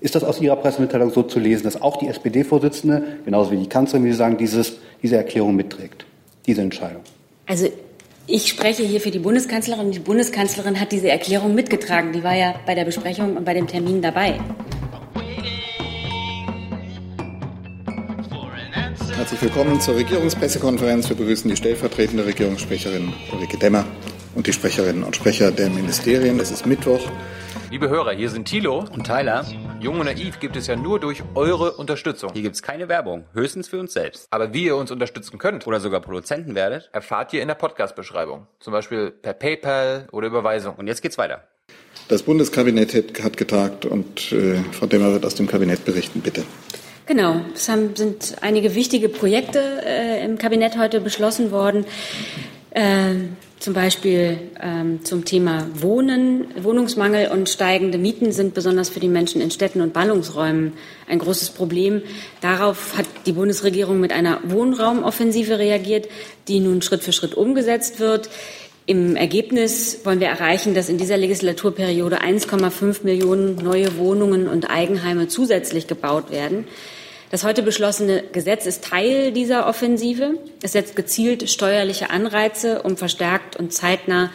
Ist das aus Ihrer Pressemitteilung so zu lesen, dass auch die SPD-Vorsitzende, genauso wie die Kanzlerin, wie Sie sagen, dieses, diese Erklärung mitträgt, diese Entscheidung? Also ich spreche hier für die Bundeskanzlerin. Die Bundeskanzlerin hat diese Erklärung mitgetragen. Die war ja bei der Besprechung und bei dem Termin dabei. Herzlich willkommen zur Regierungspressekonferenz. Wir begrüßen die stellvertretende Regierungssprecherin Ulrike Demmer und die Sprecherinnen und Sprecher der Ministerien. Es ist Mittwoch. Liebe Hörer, hier sind Thilo und Tyler. Jung und Naiv gibt es ja nur durch eure Unterstützung. Hier gibt es keine Werbung, höchstens für uns selbst. Aber wie ihr uns unterstützen könnt oder sogar Produzenten werdet, erfahrt ihr in der Podcast-Beschreibung. Zum Beispiel per PayPal oder Überweisung. Und jetzt geht's weiter. Das Bundeskabinett hat getagt und äh, Frau Demmer wird aus dem Kabinett berichten, bitte. Genau, es haben, sind einige wichtige Projekte äh, im Kabinett heute beschlossen worden. Äh, zum Beispiel ähm, zum Thema Wohnen, Wohnungsmangel und steigende Mieten sind besonders für die Menschen in Städten und Ballungsräumen ein großes Problem. Darauf hat die Bundesregierung mit einer Wohnraumoffensive reagiert, die nun Schritt für Schritt umgesetzt wird. Im Ergebnis wollen wir erreichen, dass in dieser Legislaturperiode 1,5 Millionen neue Wohnungen und Eigenheime zusätzlich gebaut werden. Das heute beschlossene Gesetz ist Teil dieser Offensive. Es setzt gezielt steuerliche Anreize, um verstärkt und zeitnah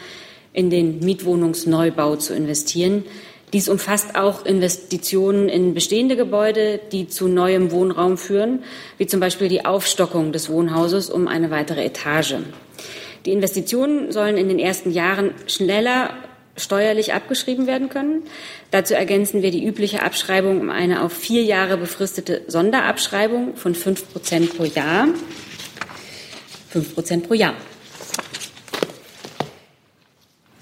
in den Mietwohnungsneubau zu investieren. Dies umfasst auch Investitionen in bestehende Gebäude, die zu neuem Wohnraum führen, wie zum Beispiel die Aufstockung des Wohnhauses um eine weitere Etage. Die Investitionen sollen in den ersten Jahren schneller steuerlich abgeschrieben werden können. Dazu ergänzen wir die übliche Abschreibung um eine auf vier Jahre befristete Sonderabschreibung von fünf Prozent pro Jahr. Fünf Prozent pro Jahr.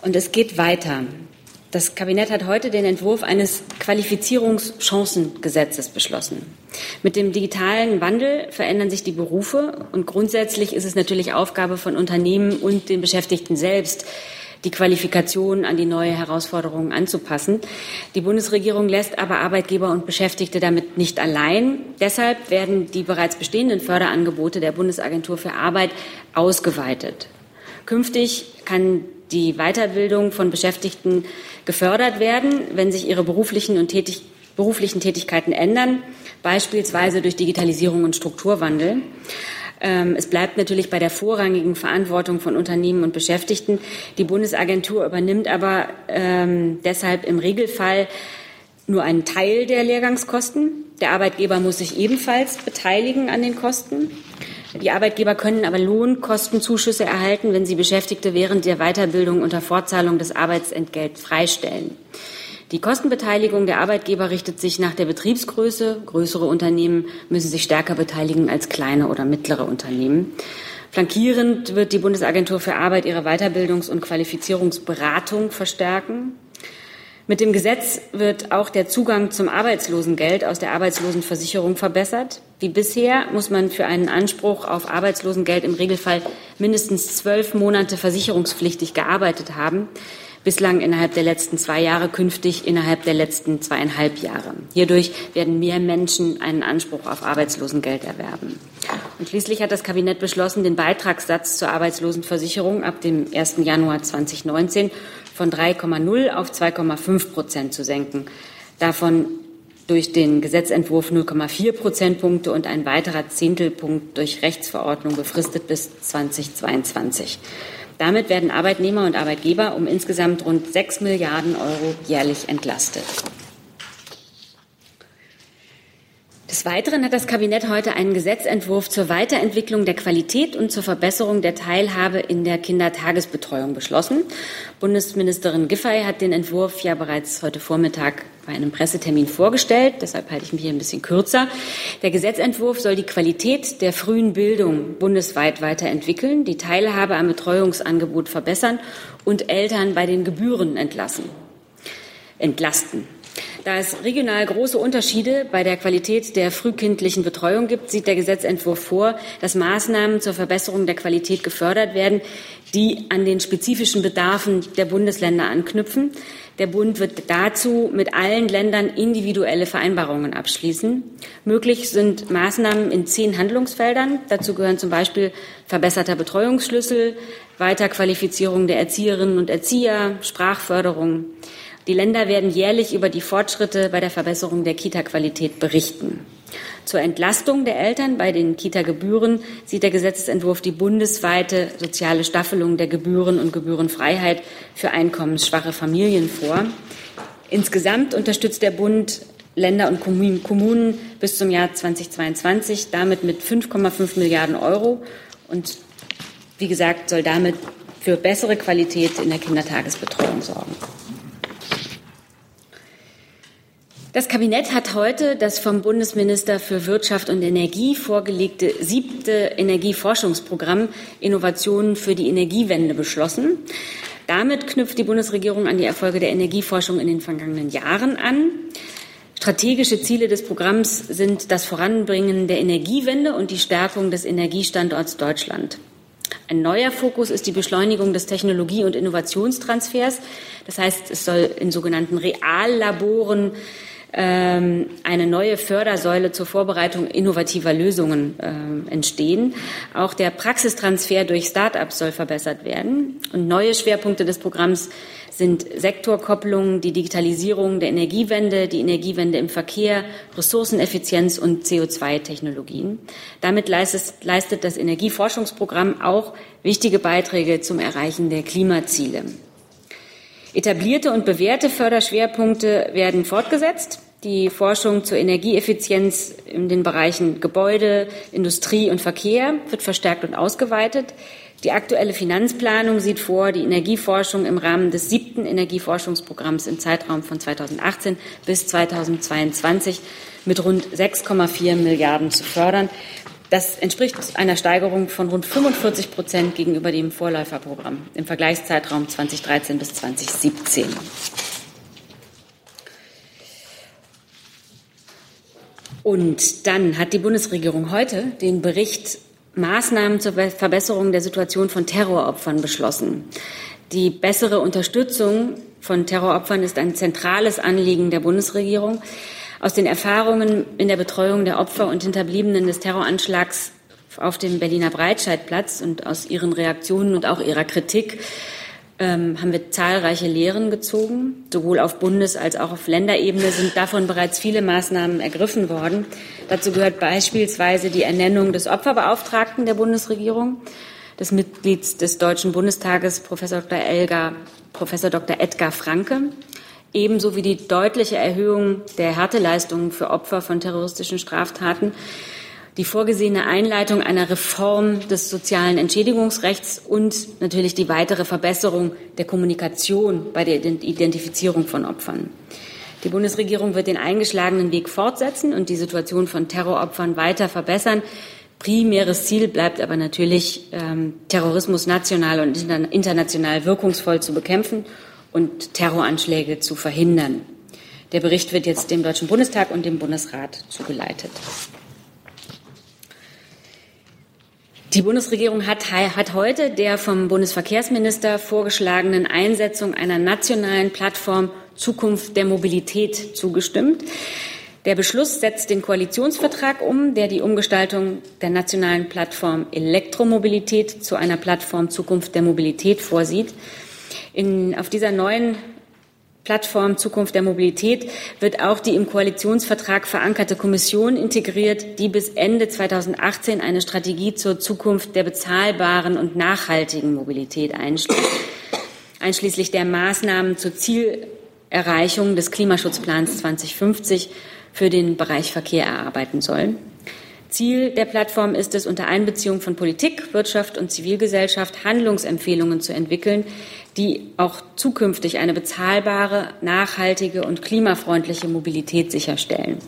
Und es geht weiter. Das Kabinett hat heute den Entwurf eines Qualifizierungschancengesetzes beschlossen. Mit dem digitalen Wandel verändern sich die Berufe und grundsätzlich ist es natürlich Aufgabe von Unternehmen und den Beschäftigten selbst, die Qualifikation an die neue Herausforderungen anzupassen. Die Bundesregierung lässt aber Arbeitgeber und Beschäftigte damit nicht allein. Deshalb werden die bereits bestehenden Förderangebote der Bundesagentur für Arbeit ausgeweitet. Künftig kann die Weiterbildung von Beschäftigten gefördert werden, wenn sich ihre beruflichen und tätig, beruflichen Tätigkeiten ändern, beispielsweise durch Digitalisierung und Strukturwandel. Ähm, es bleibt natürlich bei der vorrangigen Verantwortung von Unternehmen und Beschäftigten. Die Bundesagentur übernimmt aber ähm, deshalb im Regelfall nur einen Teil der Lehrgangskosten. Der Arbeitgeber muss sich ebenfalls beteiligen an den Kosten. Die Arbeitgeber können aber Lohnkostenzuschüsse erhalten, wenn sie Beschäftigte während der Weiterbildung unter Fortzahlung des Arbeitsentgelts freistellen. Die Kostenbeteiligung der Arbeitgeber richtet sich nach der Betriebsgröße. Größere Unternehmen müssen sich stärker beteiligen als kleine oder mittlere Unternehmen. Flankierend wird die Bundesagentur für Arbeit ihre Weiterbildungs- und Qualifizierungsberatung verstärken. Mit dem Gesetz wird auch der Zugang zum Arbeitslosengeld aus der Arbeitslosenversicherung verbessert. Wie bisher muss man für einen Anspruch auf Arbeitslosengeld im Regelfall mindestens zwölf Monate versicherungspflichtig gearbeitet haben bislang innerhalb der letzten zwei Jahre, künftig innerhalb der letzten zweieinhalb Jahre. Hierdurch werden mehr Menschen einen Anspruch auf Arbeitslosengeld erwerben. Und schließlich hat das Kabinett beschlossen, den Beitragssatz zur Arbeitslosenversicherung ab dem 1. Januar 2019 von 3,0 auf 2,5 Prozent zu senken. Davon durch den Gesetzentwurf 0,4 Prozentpunkte und ein weiterer Zehntelpunkt durch Rechtsverordnung befristet bis 2022. Damit werden Arbeitnehmer und Arbeitgeber um insgesamt rund 6 Milliarden Euro jährlich entlastet. Des Weiteren hat das Kabinett heute einen Gesetzentwurf zur Weiterentwicklung der Qualität und zur Verbesserung der Teilhabe in der Kindertagesbetreuung beschlossen. Bundesministerin Giffey hat den Entwurf ja bereits heute Vormittag bei einem Pressetermin vorgestellt. Deshalb halte ich mich hier ein bisschen kürzer. Der Gesetzentwurf soll die Qualität der frühen Bildung bundesweit weiterentwickeln, die Teilhabe am Betreuungsangebot verbessern und Eltern bei den Gebühren entlassen, entlasten. Da es regional große Unterschiede bei der Qualität der frühkindlichen Betreuung gibt, sieht der Gesetzentwurf vor, dass Maßnahmen zur Verbesserung der Qualität gefördert werden, die an den spezifischen Bedarfen der Bundesländer anknüpfen. Der Bund wird dazu mit allen Ländern individuelle Vereinbarungen abschließen. Möglich sind Maßnahmen in zehn Handlungsfeldern. Dazu gehören zum Beispiel verbesserter Betreuungsschlüssel, Weiterqualifizierung der Erzieherinnen und Erzieher, Sprachförderung, Die Länder werden jährlich über die Fortschritte bei der Verbesserung der Kita-Qualität berichten. Zur Entlastung der Eltern bei den Kita-Gebühren sieht der Gesetzentwurf die bundesweite soziale Staffelung der Gebühren und Gebührenfreiheit für einkommensschwache Familien vor. Insgesamt unterstützt der Bund Länder und Kommunen bis zum Jahr 2022 damit mit 5,5 Milliarden Euro und wie gesagt soll damit für bessere Qualität in der Kindertagesbetreuung sorgen. Das Kabinett hat heute das vom Bundesminister für Wirtschaft und Energie vorgelegte siebte Energieforschungsprogramm Innovationen für die Energiewende beschlossen. Damit knüpft die Bundesregierung an die Erfolge der Energieforschung in den vergangenen Jahren an. Strategische Ziele des Programms sind das Voranbringen der Energiewende und die Stärkung des Energiestandorts Deutschland. Ein neuer Fokus ist die Beschleunigung des Technologie- und Innovationstransfers. Das heißt, es soll in sogenannten Reallaboren eine neue Fördersäule zur Vorbereitung innovativer Lösungen äh, entstehen. Auch der Praxistransfer durch Start-ups soll verbessert werden. Und neue Schwerpunkte des Programms sind Sektorkopplungen, die Digitalisierung der Energiewende, die Energiewende im Verkehr, Ressourceneffizienz und CO2-Technologien. Damit leistet, leistet das Energieforschungsprogramm auch wichtige Beiträge zum Erreichen der Klimaziele. Etablierte und bewährte Förderschwerpunkte werden fortgesetzt. Die Forschung zur Energieeffizienz in den Bereichen Gebäude, Industrie und Verkehr wird verstärkt und ausgeweitet. Die aktuelle Finanzplanung sieht vor, die Energieforschung im Rahmen des siebten Energieforschungsprogramms im Zeitraum von 2018 bis 2022 mit rund 6,4 Milliarden zu fördern. Das entspricht einer Steigerung von rund 45 Prozent gegenüber dem Vorläuferprogramm im Vergleichszeitraum 2013 bis 2017. Und dann hat die Bundesregierung heute den Bericht Maßnahmen zur Verbesserung der Situation von Terroropfern beschlossen. Die bessere Unterstützung von Terroropfern ist ein zentrales Anliegen der Bundesregierung. Aus den Erfahrungen in der Betreuung der Opfer und Hinterbliebenen des Terroranschlags auf dem Berliner Breitscheidplatz und aus ihren Reaktionen und auch ihrer Kritik ähm, haben wir zahlreiche Lehren gezogen. Sowohl auf Bundes- als auch auf Länderebene sind davon bereits viele Maßnahmen ergriffen worden. Dazu gehört beispielsweise die Ernennung des Opferbeauftragten der Bundesregierung, des Mitglieds des Deutschen Bundestages, Professor Dr. Elgar, Professor Dr. Edgar Franke, ebenso wie die deutliche Erhöhung der Härteleistungen für Opfer von terroristischen Straftaten, die vorgesehene Einleitung einer Reform des sozialen Entschädigungsrechts und natürlich die weitere Verbesserung der Kommunikation bei der Identifizierung von Opfern. Die Bundesregierung wird den eingeschlagenen Weg fortsetzen und die Situation von Terroropfern weiter verbessern. Primäres Ziel bleibt aber natürlich, ähm, Terrorismus national und international wirkungsvoll zu bekämpfen und Terroranschläge zu verhindern. Der Bericht wird jetzt dem Deutschen Bundestag und dem Bundesrat zugeleitet. Die Bundesregierung hat, hat, heute der vom Bundesverkehrsminister vorgeschlagenen Einsetzung einer nationalen Plattform Zukunft der Mobilität zugestimmt. Der Beschluss setzt den Koalitionsvertrag um, der die Umgestaltung der nationalen Plattform Elektromobilität zu einer Plattform Zukunft der Mobilität vorsieht. In, auf dieser neuen Plattform Zukunft der Mobilität wird auch die im Koalitionsvertrag verankerte Kommission integriert, die bis Ende 2018 eine Strategie zur Zukunft der bezahlbaren und nachhaltigen Mobilität einschließt, einschließlich der Maßnahmen zur Zielerreichung des Klimaschutzplans 2050 für den Bereich Verkehr erarbeiten soll. Ziel der Plattform ist es, unter Einbeziehung von Politik, Wirtschaft und Zivilgesellschaft Handlungsempfehlungen zu entwickeln, die auch zukünftig eine bezahlbare, nachhaltige und klimafreundliche Mobilität sicherstellen.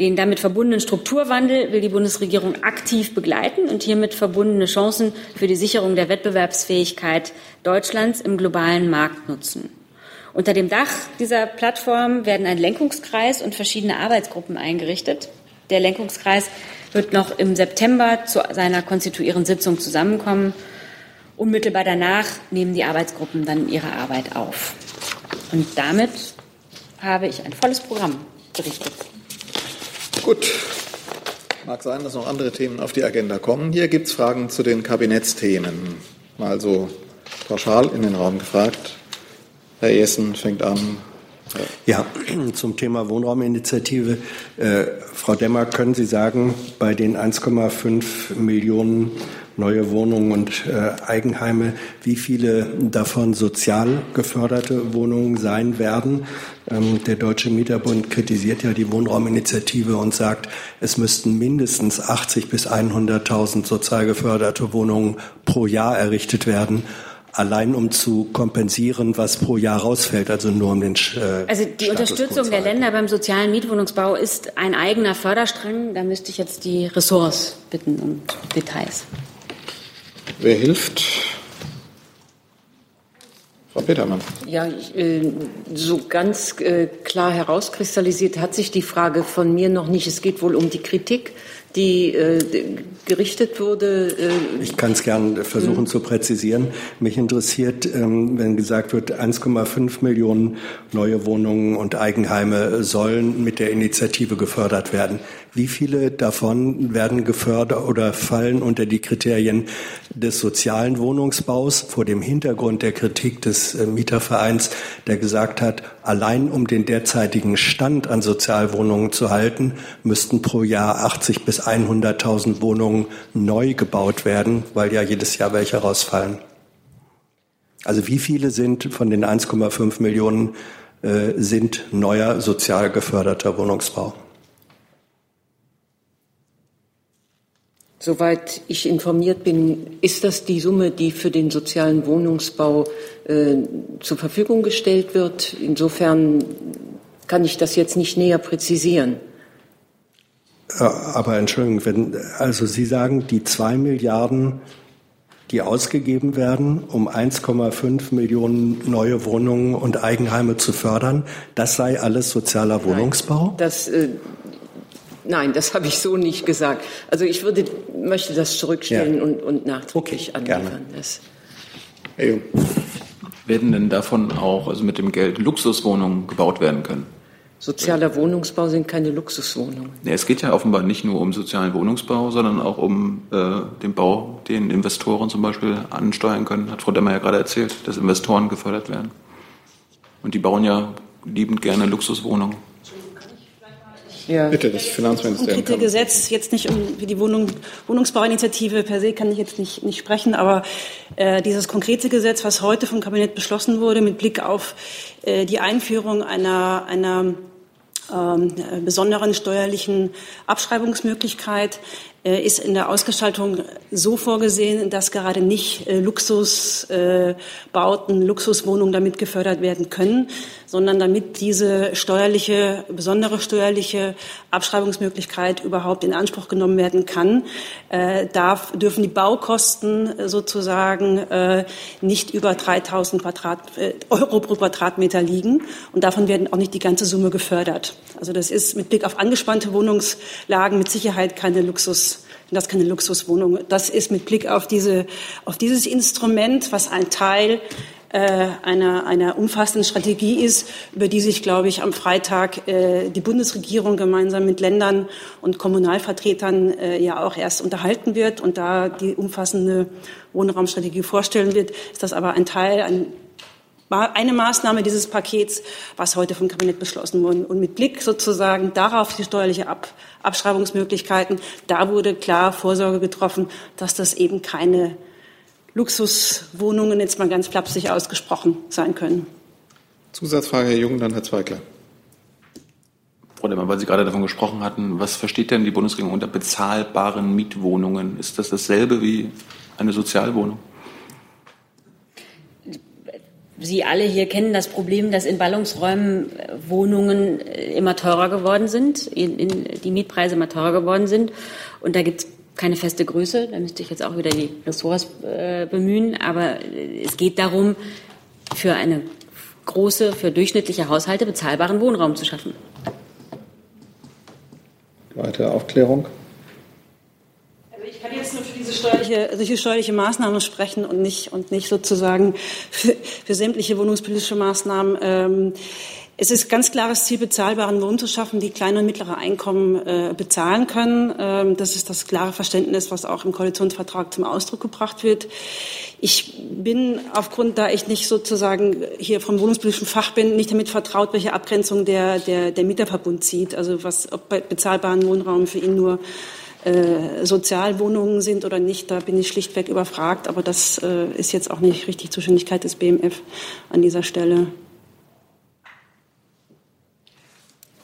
Den damit verbundenen Strukturwandel will die Bundesregierung aktiv begleiten und hiermit verbundene Chancen für die Sicherung der Wettbewerbsfähigkeit Deutschlands im globalen Markt nutzen. Unter dem Dach dieser Plattform werden ein Lenkungskreis und verschiedene Arbeitsgruppen eingerichtet. Der Lenkungskreis wird noch im September zu seiner konstituierenden Sitzung zusammenkommen. Unmittelbar danach nehmen die Arbeitsgruppen dann ihre Arbeit auf. Und damit habe ich ein volles Programm berichtet. Gut. Mag sein, dass noch andere Themen auf die Agenda kommen. Hier gibt es Fragen zu den Kabinettsthemen. Mal so pauschal in den Raum gefragt. Herr Essen fängt an. Ja, zum Thema Wohnrauminitiative. Äh, Frau Demmer, können Sie sagen, bei den 1,5 Millionen neue Wohnungen und äh, Eigenheime, wie viele davon sozial geförderte Wohnungen sein werden? Ähm, der Deutsche Mieterbund kritisiert ja die Wohnrauminitiative und sagt, es müssten mindestens 80 bis 100.000 sozial geförderte Wohnungen pro Jahr errichtet werden allein um zu kompensieren, was pro Jahr rausfällt, also nur um den äh, Also die Status Unterstützung der Länder beim sozialen Mietwohnungsbau ist ein eigener Förderstrang. Da müsste ich jetzt die Ressorts bitten um Details. Wer hilft? Frau Petermann. Ja, äh, so ganz äh, klar herauskristallisiert hat sich die Frage von mir noch nicht. Es geht wohl um die Kritik die äh, gerichtet wurde. Äh ich kann es gern versuchen mhm. zu präzisieren. Mich interessiert, ähm, wenn gesagt wird, 1,5 Millionen neue Wohnungen und Eigenheime sollen mit der Initiative gefördert werden. Wie viele davon werden gefördert oder fallen unter die Kriterien des sozialen Wohnungsbaus vor dem Hintergrund der Kritik des äh, Mietervereins, der gesagt hat, allein um den derzeitigen Stand an Sozialwohnungen zu halten, müssten pro Jahr 80 bis 100.000 Wohnungen neu gebaut werden, weil ja jedes Jahr welche rausfallen. Also wie viele sind von den 1,5 Millionen äh, sind neuer sozial geförderter Wohnungsbau? Soweit ich informiert bin, ist das die Summe, die für den sozialen Wohnungsbau äh, zur Verfügung gestellt wird. Insofern kann ich das jetzt nicht näher präzisieren. Aber Entschuldigung, wenn, also Sie sagen, die zwei Milliarden, die ausgegeben werden, um 1,5 Millionen neue Wohnungen und Eigenheime zu fördern, das sei alles sozialer Wohnungsbau? Nein, das, äh, Nein, das habe ich so nicht gesagt. Also ich würde, möchte das zurückstellen ja. und, und nachträglich okay, anliefern. Das. Hey. Werden denn davon auch, also mit dem Geld, Luxuswohnungen gebaut werden können? Sozialer Wohnungsbau sind keine Luxuswohnungen. Ja, es geht ja offenbar nicht nur um sozialen Wohnungsbau, sondern auch um äh, den Bau, den Investoren zum Beispiel ansteuern können. Hat Frau Demmer ja gerade erzählt, dass Investoren gefördert werden. Und die bauen ja liebend gerne Luxuswohnungen. Ja. Bitte, das Finanzministerium. Das konkrete Gesetz, jetzt nicht um die Wohnung, Wohnungsbauinitiative per se kann ich jetzt nicht, nicht sprechen, aber äh, dieses konkrete Gesetz, was heute vom Kabinett beschlossen wurde, mit Blick auf äh, die Einführung einer, einer ähm, besonderen steuerlichen Abschreibungsmöglichkeit äh, ist in der Ausgestaltung so vorgesehen, dass gerade nicht äh, Luxusbauten, Luxuswohnungen damit gefördert werden können, sondern damit diese steuerliche, besondere steuerliche Abschreibungsmöglichkeit überhaupt in Anspruch genommen werden kann, äh, darf, dürfen die Baukosten sozusagen nicht über 3000 Quadrat, Euro pro Quadratmeter liegen und davon werden auch nicht die ganze Summe gefördert. Also das ist mit Blick auf angespannte Wohnungslagen mit Sicherheit keine Luxus das ist keine Luxuswohnung. Das ist mit Blick auf, diese, auf dieses Instrument, was ein Teil äh, einer, einer umfassenden Strategie ist, über die sich, glaube ich, am Freitag äh, die Bundesregierung gemeinsam mit Ländern und Kommunalvertretern äh, ja auch erst unterhalten wird und da die umfassende Wohnraumstrategie vorstellen wird, ist das aber ein Teil, ein eine Maßnahme dieses Pakets, was heute vom Kabinett beschlossen wurde. Und mit Blick sozusagen darauf die steuerliche Ab Abschreibungsmöglichkeiten, da wurde klar Vorsorge getroffen, dass das eben keine Luxuswohnungen, jetzt mal ganz flapsig ausgesprochen, sein können. Zusatzfrage, Herr Jung, dann Herr Zweigler. Frau Demmer, weil Sie gerade davon gesprochen hatten, was versteht denn die Bundesregierung unter bezahlbaren Mietwohnungen? Ist das dasselbe wie eine Sozialwohnung? Sie alle hier kennen das Problem, dass in Ballungsräumen äh, Wohnungen äh, immer teurer geworden sind, in, in, die Mietpreise immer teurer geworden sind. Und da gibt es keine feste Größe. Da müsste ich jetzt auch wieder die Ressorts äh, bemühen. Aber äh, es geht darum, für eine große, für durchschnittliche Haushalte bezahlbaren Wohnraum zu schaffen. Weitere Aufklärung? kann jetzt nur für diese steuerliche, solche steuerliche Maßnahmen sprechen und nicht, und nicht sozusagen für, für sämtliche wohnungspolitische Maßnahmen. Ähm, Es ist ganz klares Ziel, bezahlbaren Lohn zu schaffen, die kleine und mittlere Einkommen äh, bezahlen können. Ähm, das ist das klare Verständnis, was auch im Koalitionsvertrag zum Ausdruck gebracht wird. Ich bin aufgrund, da ich nicht sozusagen hier vom wohnungspolitischen Fach bin, nicht damit vertraut, welche Abgrenzung der, der, der Mieterverbund zieht. Also was, ob bezahlbaren Wohnraum für ihn nur äh, Sozialwohnungen sind oder nicht, da bin ich schlichtweg überfragt. Aber das äh, ist jetzt auch nicht richtig Zuständigkeit des BMF an dieser Stelle.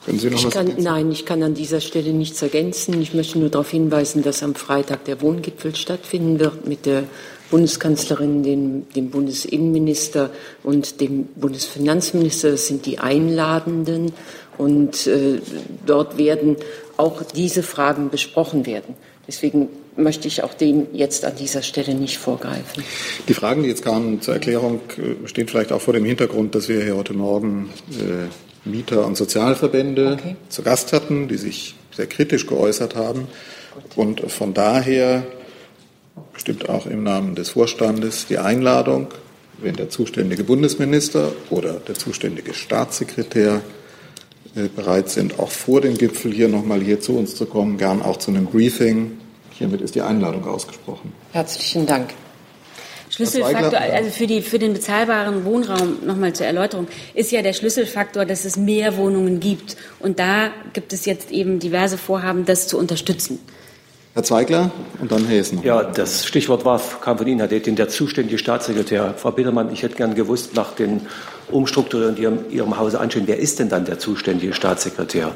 Können Sie noch ich was kann, Nein, ich kann an dieser Stelle nichts ergänzen. Ich möchte nur darauf hinweisen, dass am Freitag der Wohngipfel stattfinden wird mit der Bundeskanzlerin, dem, dem Bundesinnenminister und dem Bundesfinanzminister. Das sind die Einladenden. Und äh, dort werden auch diese Fragen besprochen werden. Deswegen möchte ich auch dem jetzt an dieser Stelle nicht vorgreifen. Die Fragen, die jetzt kamen zur Erklärung, äh, stehen vielleicht auch vor dem Hintergrund, dass wir hier heute Morgen äh, Mieter- und Sozialverbände okay. zu Gast hatten, die sich sehr kritisch geäußert haben. Und von daher bestimmt auch im Namen des Vorstandes die Einladung, wenn der zuständige Bundesminister oder der zuständige Staatssekretär bereit sind, auch vor dem Gipfel hier nochmal hier zu uns zu kommen, gern auch zu einem Briefing. Hiermit ist die Einladung ausgesprochen. Herzlichen Dank. Schlüsselfaktor, also für, die, für den bezahlbaren Wohnraum, nochmal zur Erläuterung, ist ja der Schlüsselfaktor, dass es mehr Wohnungen gibt. Und da gibt es jetzt eben diverse Vorhaben, das zu unterstützen. Herr Zweigler und dann Herr Hessen. Ja, das Stichwort war, kam von Ihnen, Herr Dettin, der zuständige Staatssekretär. Frau Bittermann, ich hätte gern gewusst, nach den Umstrukturierungen, die Ihrem, Ihrem Hause anstehen, wer ist denn dann der zuständige Staatssekretär?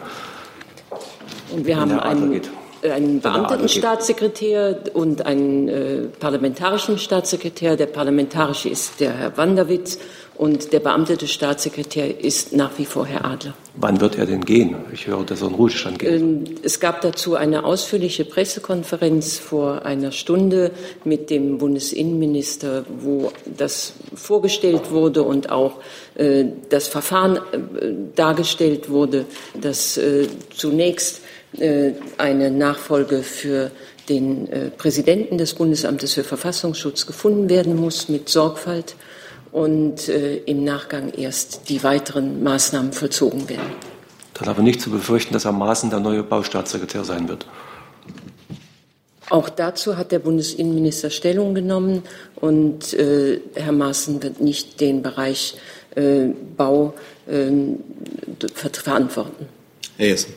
Und wir haben einen, einen beamteten Staatssekretär und einen äh, parlamentarischen Staatssekretär. Der parlamentarische ist der Herr Wanderwitz und der beamtete Staatssekretär ist nach wie vor Herr Adler. Wann wird er denn gehen? Ich höre, dass er in Ruhestand geht. Ähm, es gab dazu eine ausführliche Pressekonferenz vor einer Stunde mit dem Bundesinnenminister, wo das vorgestellt wurde und auch äh, das Verfahren äh, dargestellt wurde, dass äh, zunächst äh, eine Nachfolge für den äh, Präsidenten des Bundesamtes für Verfassungsschutz gefunden werden muss mit Sorgfalt und äh, im Nachgang erst die weiteren Maßnahmen vollzogen werden. Dann aber nicht zu befürchten, dass Herr Maaßen der neue Baustaatssekretär sein wird. Auch dazu hat der Bundesinnenminister Stellung genommen und äh, Herr Maaßen wird nicht den Bereich äh, Bau ähm, verantworten. Herr Jessen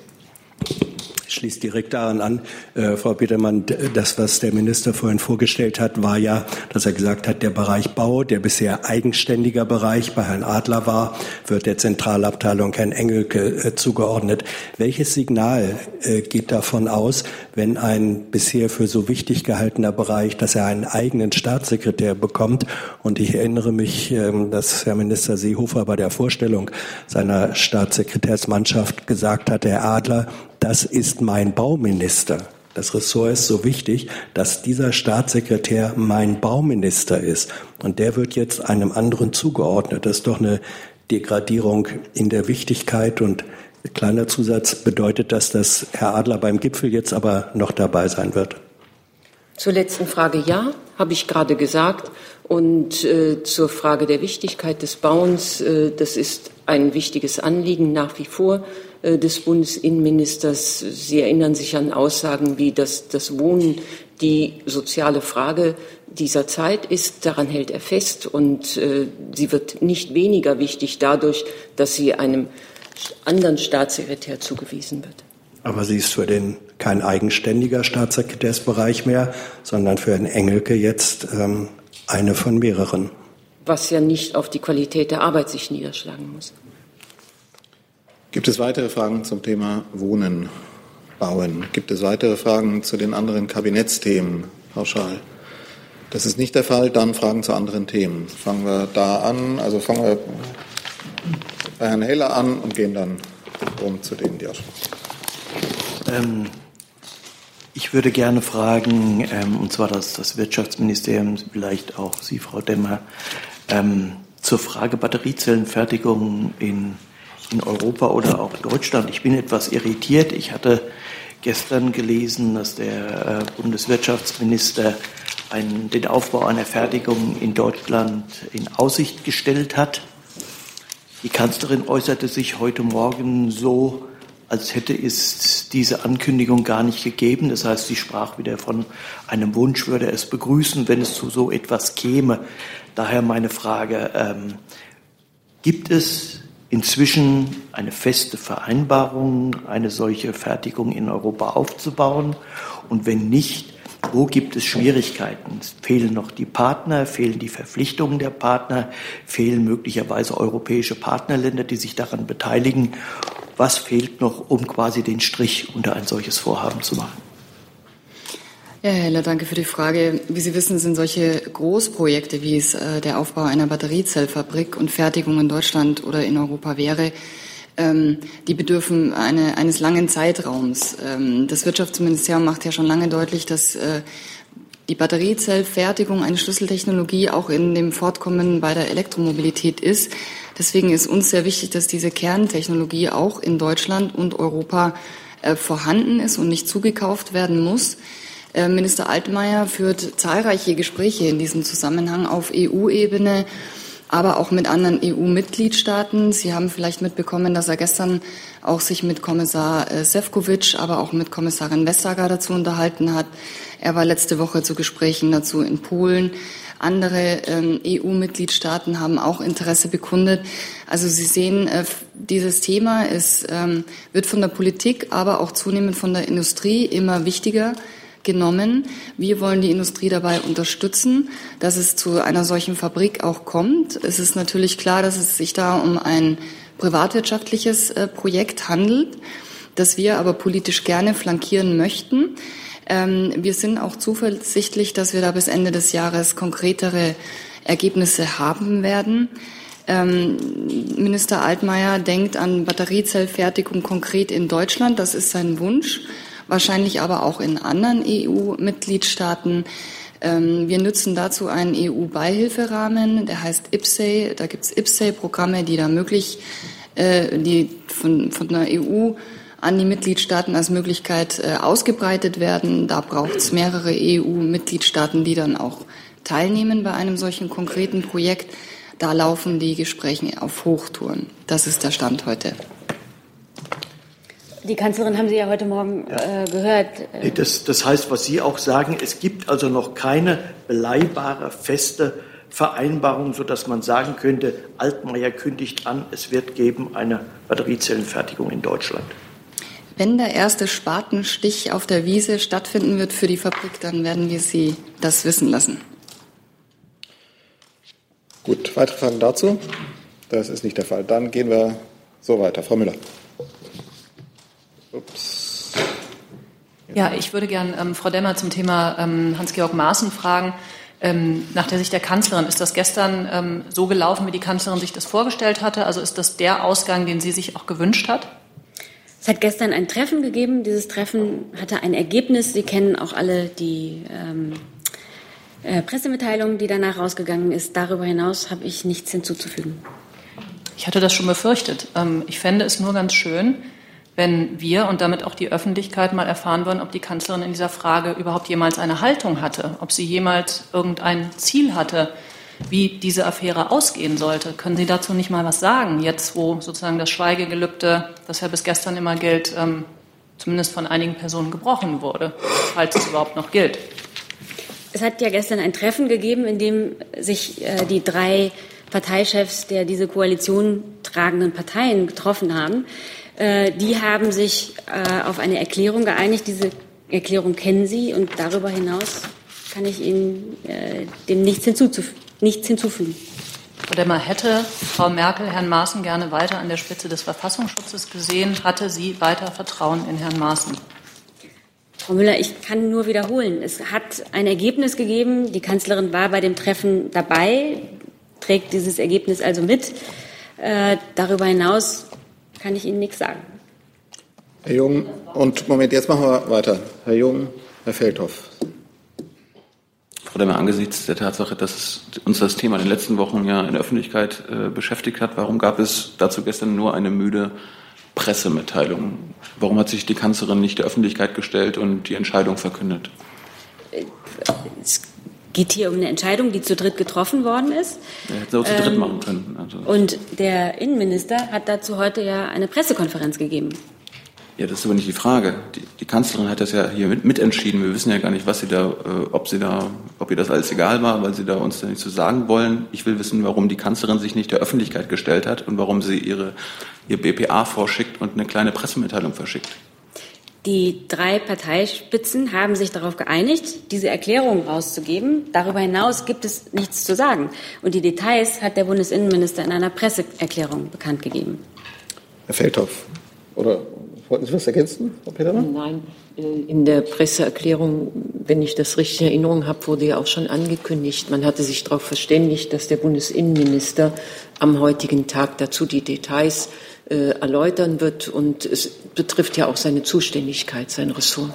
schließt direkt daran an, äh, Frau Petermann, das, was der Minister vorhin vorgestellt hat, war ja, dass er gesagt hat, der Bereich Bau, der bisher eigenständiger Bereich bei Herrn Adler war, wird der Zentralabteilung Herrn Engelke äh, zugeordnet. Welches Signal äh, geht davon aus, wenn ein bisher für so wichtig gehaltener Bereich, dass er einen eigenen Staatssekretär bekommt? Und ich erinnere mich, ähm, dass Herr Minister Seehofer bei der Vorstellung seiner Staatssekretärsmannschaft gesagt hat, Herr Adler, das ist mein Bauminister. Das Ressort ist so wichtig, dass dieser Staatssekretär mein Bauminister ist. Und der wird jetzt einem anderen zugeordnet. Das ist doch eine Degradierung in der Wichtigkeit. Und kleiner Zusatz bedeutet das, dass Herr Adler beim Gipfel jetzt aber noch dabei sein wird. Zur letzten Frage ja, habe ich gerade gesagt. Und äh, zur Frage der Wichtigkeit des Bauens, äh, das ist ein wichtiges Anliegen nach wie vor. Äh, des Bundesinnenministers. Sie erinnern sich an Aussagen wie, dass das Wohnen die soziale Frage dieser Zeit ist. Daran hält er fest und äh, sie wird nicht weniger wichtig dadurch, dass sie einem anderen Staatssekretär zugewiesen wird. Aber sie ist für den kein eigenständiger Staatssekretärsbereich mehr, sondern für Herrn Engelke jetzt ähm, eine von mehreren. Was ja nicht auf die Qualität der Arbeit sich niederschlagen muss. Gibt es weitere Fragen zum Thema Wohnen, Bauen? Gibt es weitere Fragen zu den anderen Kabinettsthemen pauschal? Das ist nicht der Fall. Dann Fragen zu anderen Themen. Fangen wir da an. Also fangen wir bei Herrn Heller an und gehen dann um zu denen, die auch ähm, Ich würde gerne fragen, ähm, und zwar das, das Wirtschaftsministerium, vielleicht auch Sie, Frau Demmer, ähm, zur Frage Batteriezellenfertigung in in Europa oder auch Deutschland. Ich bin etwas irritiert. Ich hatte gestern gelesen, dass der äh, Bundeswirtschaftsminister einen, den Aufbau einer Fertigung in Deutschland in Aussicht gestellt hat. Die Kanzlerin äußerte sich heute Morgen so, als hätte es diese Ankündigung gar nicht gegeben. Das heißt, sie sprach wieder von einem Wunsch, würde es begrüßen, wenn es zu so etwas käme. Daher meine Frage, ähm, gibt es inzwischen eine feste Vereinbarung, eine solche Fertigung in Europa aufzubauen? Und wenn nicht, wo gibt es Schwierigkeiten? Fehlen noch die Partner, fehlen die Verpflichtungen der Partner, fehlen möglicherweise europäische Partnerländer, die sich daran beteiligen. Was fehlt noch, um quasi den Strich unter ein solches Vorhaben zu machen? Ja, Herr Heller, danke für die Frage. Wie Sie wissen, sind solche Großprojekte, wie es äh, der Aufbau einer Batteriezellfabrik und Fertigung in Deutschland oder in Europa wäre, ähm, die bedürfen eine, eines langen Zeitraums. Ähm, das Wirtschaftsministerium macht ja schon lange deutlich, dass äh, die Batteriezellfertigung eine Schlüsseltechnologie auch in dem Fortkommen bei der Elektromobilität ist. Deswegen ist uns sehr wichtig, dass diese Kerntechnologie auch in Deutschland und Europa äh, vorhanden ist und nicht zugekauft werden muss. Äh, Minister Altmaier führt zahlreiche Gespräche in diesem Zusammenhang auf EU-Ebene, aber auch mit anderen EU-Mitgliedstaaten. Sie haben vielleicht mitbekommen, dass er gestern auch sich mit Kommissar äh, Sefcovic, aber auch mit Kommissarin Vestager dazu unterhalten hat. Er war letzte Woche zu Gesprächen dazu in Polen. Andere ähm, EU-Mitgliedstaaten haben auch Interesse bekundet. Also Sie sehen, äh, dieses Thema ist, ähm, wird von der Politik, aber auch zunehmend von der Industrie immer wichtiger genommen. Wir wollen die Industrie dabei unterstützen, dass es zu einer solchen Fabrik auch kommt. Es ist natürlich klar, dass es sich da um ein privatwirtschaftliches äh, Projekt handelt, das wir aber politisch gerne flankieren möchten. Ähm, wir sind auch zuversichtlich, dass wir da bis Ende des Jahres konkretere Ergebnisse haben werden. Ähm, Minister Altmaier denkt an Batteriezellfertigung konkret in Deutschland. Das ist sein Wunsch wahrscheinlich aber auch in anderen EU-Mitgliedstaaten. Ähm, wir nutzen dazu einen EU-Beihilferahmen, der heißt IPSEI. Da gibt es IPSEI-Programme, die da möglich, äh, die von, von der EU an die Mitgliedstaaten als Möglichkeit äh, ausgebreitet werden. Da braucht es mehrere EU-Mitgliedstaaten, die dann auch teilnehmen bei einem solchen konkreten Projekt. Da laufen die Gespräche auf Hochtouren. Das ist der Stand heute. Die Kanzlerin haben Sie ja heute Morgen ja. äh, gehört. Das, das heißt, was Sie auch sagen, es gibt also noch keine beleibare, feste Vereinbarung, sodass man sagen könnte, Altmaier kündigt an, es wird geben eine Batteriezellenfertigung in Deutschland. Wenn der erste Spatenstich auf der Wiese stattfinden wird für die Fabrik, dann werden wir Sie das wissen lassen. Gut, weitere Fragen dazu? Das ist nicht der Fall. Dann gehen wir so weiter. Frau Müller. Ups. Ja, ich würde gern ähm, Frau Demmer zum Thema ähm, Hans-Georg Maaßen fragen. Ähm, nach der Sicht der Kanzlerin, ist das gestern ähm, so gelaufen, wie die Kanzlerin sich das vorgestellt hatte? Also ist das der Ausgang, den sie sich auch gewünscht hat? Es hat gestern ein Treffen gegeben. Dieses Treffen hatte ein Ergebnis. Sie kennen auch alle die ähm, äh, Pressemitteilung, die danach rausgegangen ist. Darüber hinaus habe ich nichts hinzuzufügen. Ich hatte das schon befürchtet. Ähm, ich fände es nur ganz schön, wenn wir und damit auch die Öffentlichkeit mal erfahren würden, ob die Kanzlerin in dieser Frage überhaupt jemals eine Haltung hatte, ob sie jemals irgendein Ziel hatte, wie diese Affäre ausgehen sollte. Können Sie dazu nicht mal was sagen, jetzt wo sozusagen das Schweigegelübde, das ja bis gestern immer gilt, ähm, zumindest von einigen Personen gebrochen wurde, falls es überhaupt noch gilt? Es hat ja gestern ein Treffen gegeben, in dem sich äh, die drei Parteichefs der diese Koalition tragenden Parteien getroffen haben. Äh, die haben sich äh, auf eine Erklärung geeinigt. Diese Erklärung kennen Sie und darüber hinaus kann ich Ihnen äh, dem nichts, hinzuzuf nichts hinzufügen. Oder man hätte Frau Merkel Herrn Maaßen gerne weiter an der Spitze des Verfassungsschutzes gesehen, hatte sie weiter Vertrauen in Herrn Maaßen? Frau Müller, ich kann nur wiederholen. Es hat ein Ergebnis gegeben. Die Kanzlerin war bei dem Treffen dabei, trägt dieses Ergebnis also mit. Äh, darüber hinaus kann ich Ihnen nichts sagen. Herr Jung, und Moment, jetzt machen wir weiter. Herr Jung, Herr Feldhoff. Frau Demmer, angesichts der Tatsache, dass uns das Thema in den letzten Wochen ja in der Öffentlichkeit äh, beschäftigt hat, warum gab es dazu gestern nur eine müde Pressemitteilung? Warum hat sich die Kanzlerin nicht der Öffentlichkeit gestellt und die Entscheidung verkündet? Geht hier um eine Entscheidung, die zu dritt getroffen worden ist. Er hätte auch zu dritt ähm, machen können. Also. Und der Innenminister hat dazu heute ja eine Pressekonferenz gegeben. Ja, das ist aber nicht die Frage. Die, die Kanzlerin hat das ja hier mit, mitentschieden. Wir wissen ja gar nicht, was sie da, äh, ob sie da, ob ihr das alles egal war, weil sie da uns da nicht zu so sagen wollen. Ich will wissen, warum die Kanzlerin sich nicht der Öffentlichkeit gestellt hat und warum sie ihre, ihr BPA vorschickt und eine kleine Pressemitteilung verschickt. Die drei Parteispitzen haben sich darauf geeinigt, diese Erklärung rauszugeben. Darüber hinaus gibt es nichts zu sagen. Und die Details hat der Bundesinnenminister in einer Presseerklärung bekannt gegeben. Herr Feldhoff, oder wollten Sie was ergänzen, Frau Petermann? Nein, in der Presseerklärung, wenn ich das richtig in Erinnerung habe, wurde ja auch schon angekündigt, man hatte sich darauf verständigt, dass der Bundesinnenminister am heutigen Tag dazu die Details äh, erläutern wird. Und es betrifft ja auch seine Zuständigkeit, sein Ressort.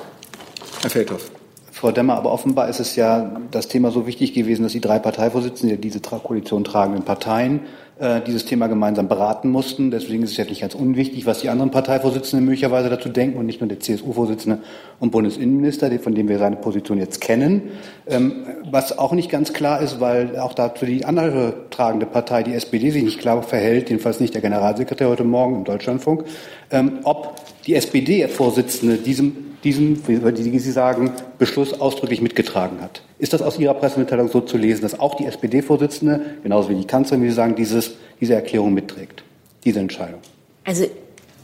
Herr Feldhoff. Frau Demmer, aber offenbar ist es ja das Thema so wichtig gewesen, dass die drei Parteivorsitzenden, diese Koalition tragenden Parteien, äh, dieses Thema gemeinsam beraten mussten. Deswegen ist es ja nicht ganz unwichtig, was die anderen Parteivorsitzenden möglicherweise dazu denken und nicht nur der CSU-Vorsitzende und Bundesinnenminister, von dem wir seine Position jetzt kennen. Ähm, was auch nicht ganz klar ist, weil auch dazu die andere tragende Partei, die SPD, sich nicht klar verhält, jedenfalls nicht der Generalsekretär heute Morgen im Deutschlandfunk, ähm, ob die SPD-Vorsitzende diesem diesen, wie Sie sagen, Beschluss ausdrücklich mitgetragen hat. Ist das aus Ihrer Pressemitteilung so zu lesen, dass auch die SPD-Vorsitzende, genauso wie die Kanzlerin, wie Sie sagen, dieses, diese Erklärung mitträgt, diese Entscheidung? Also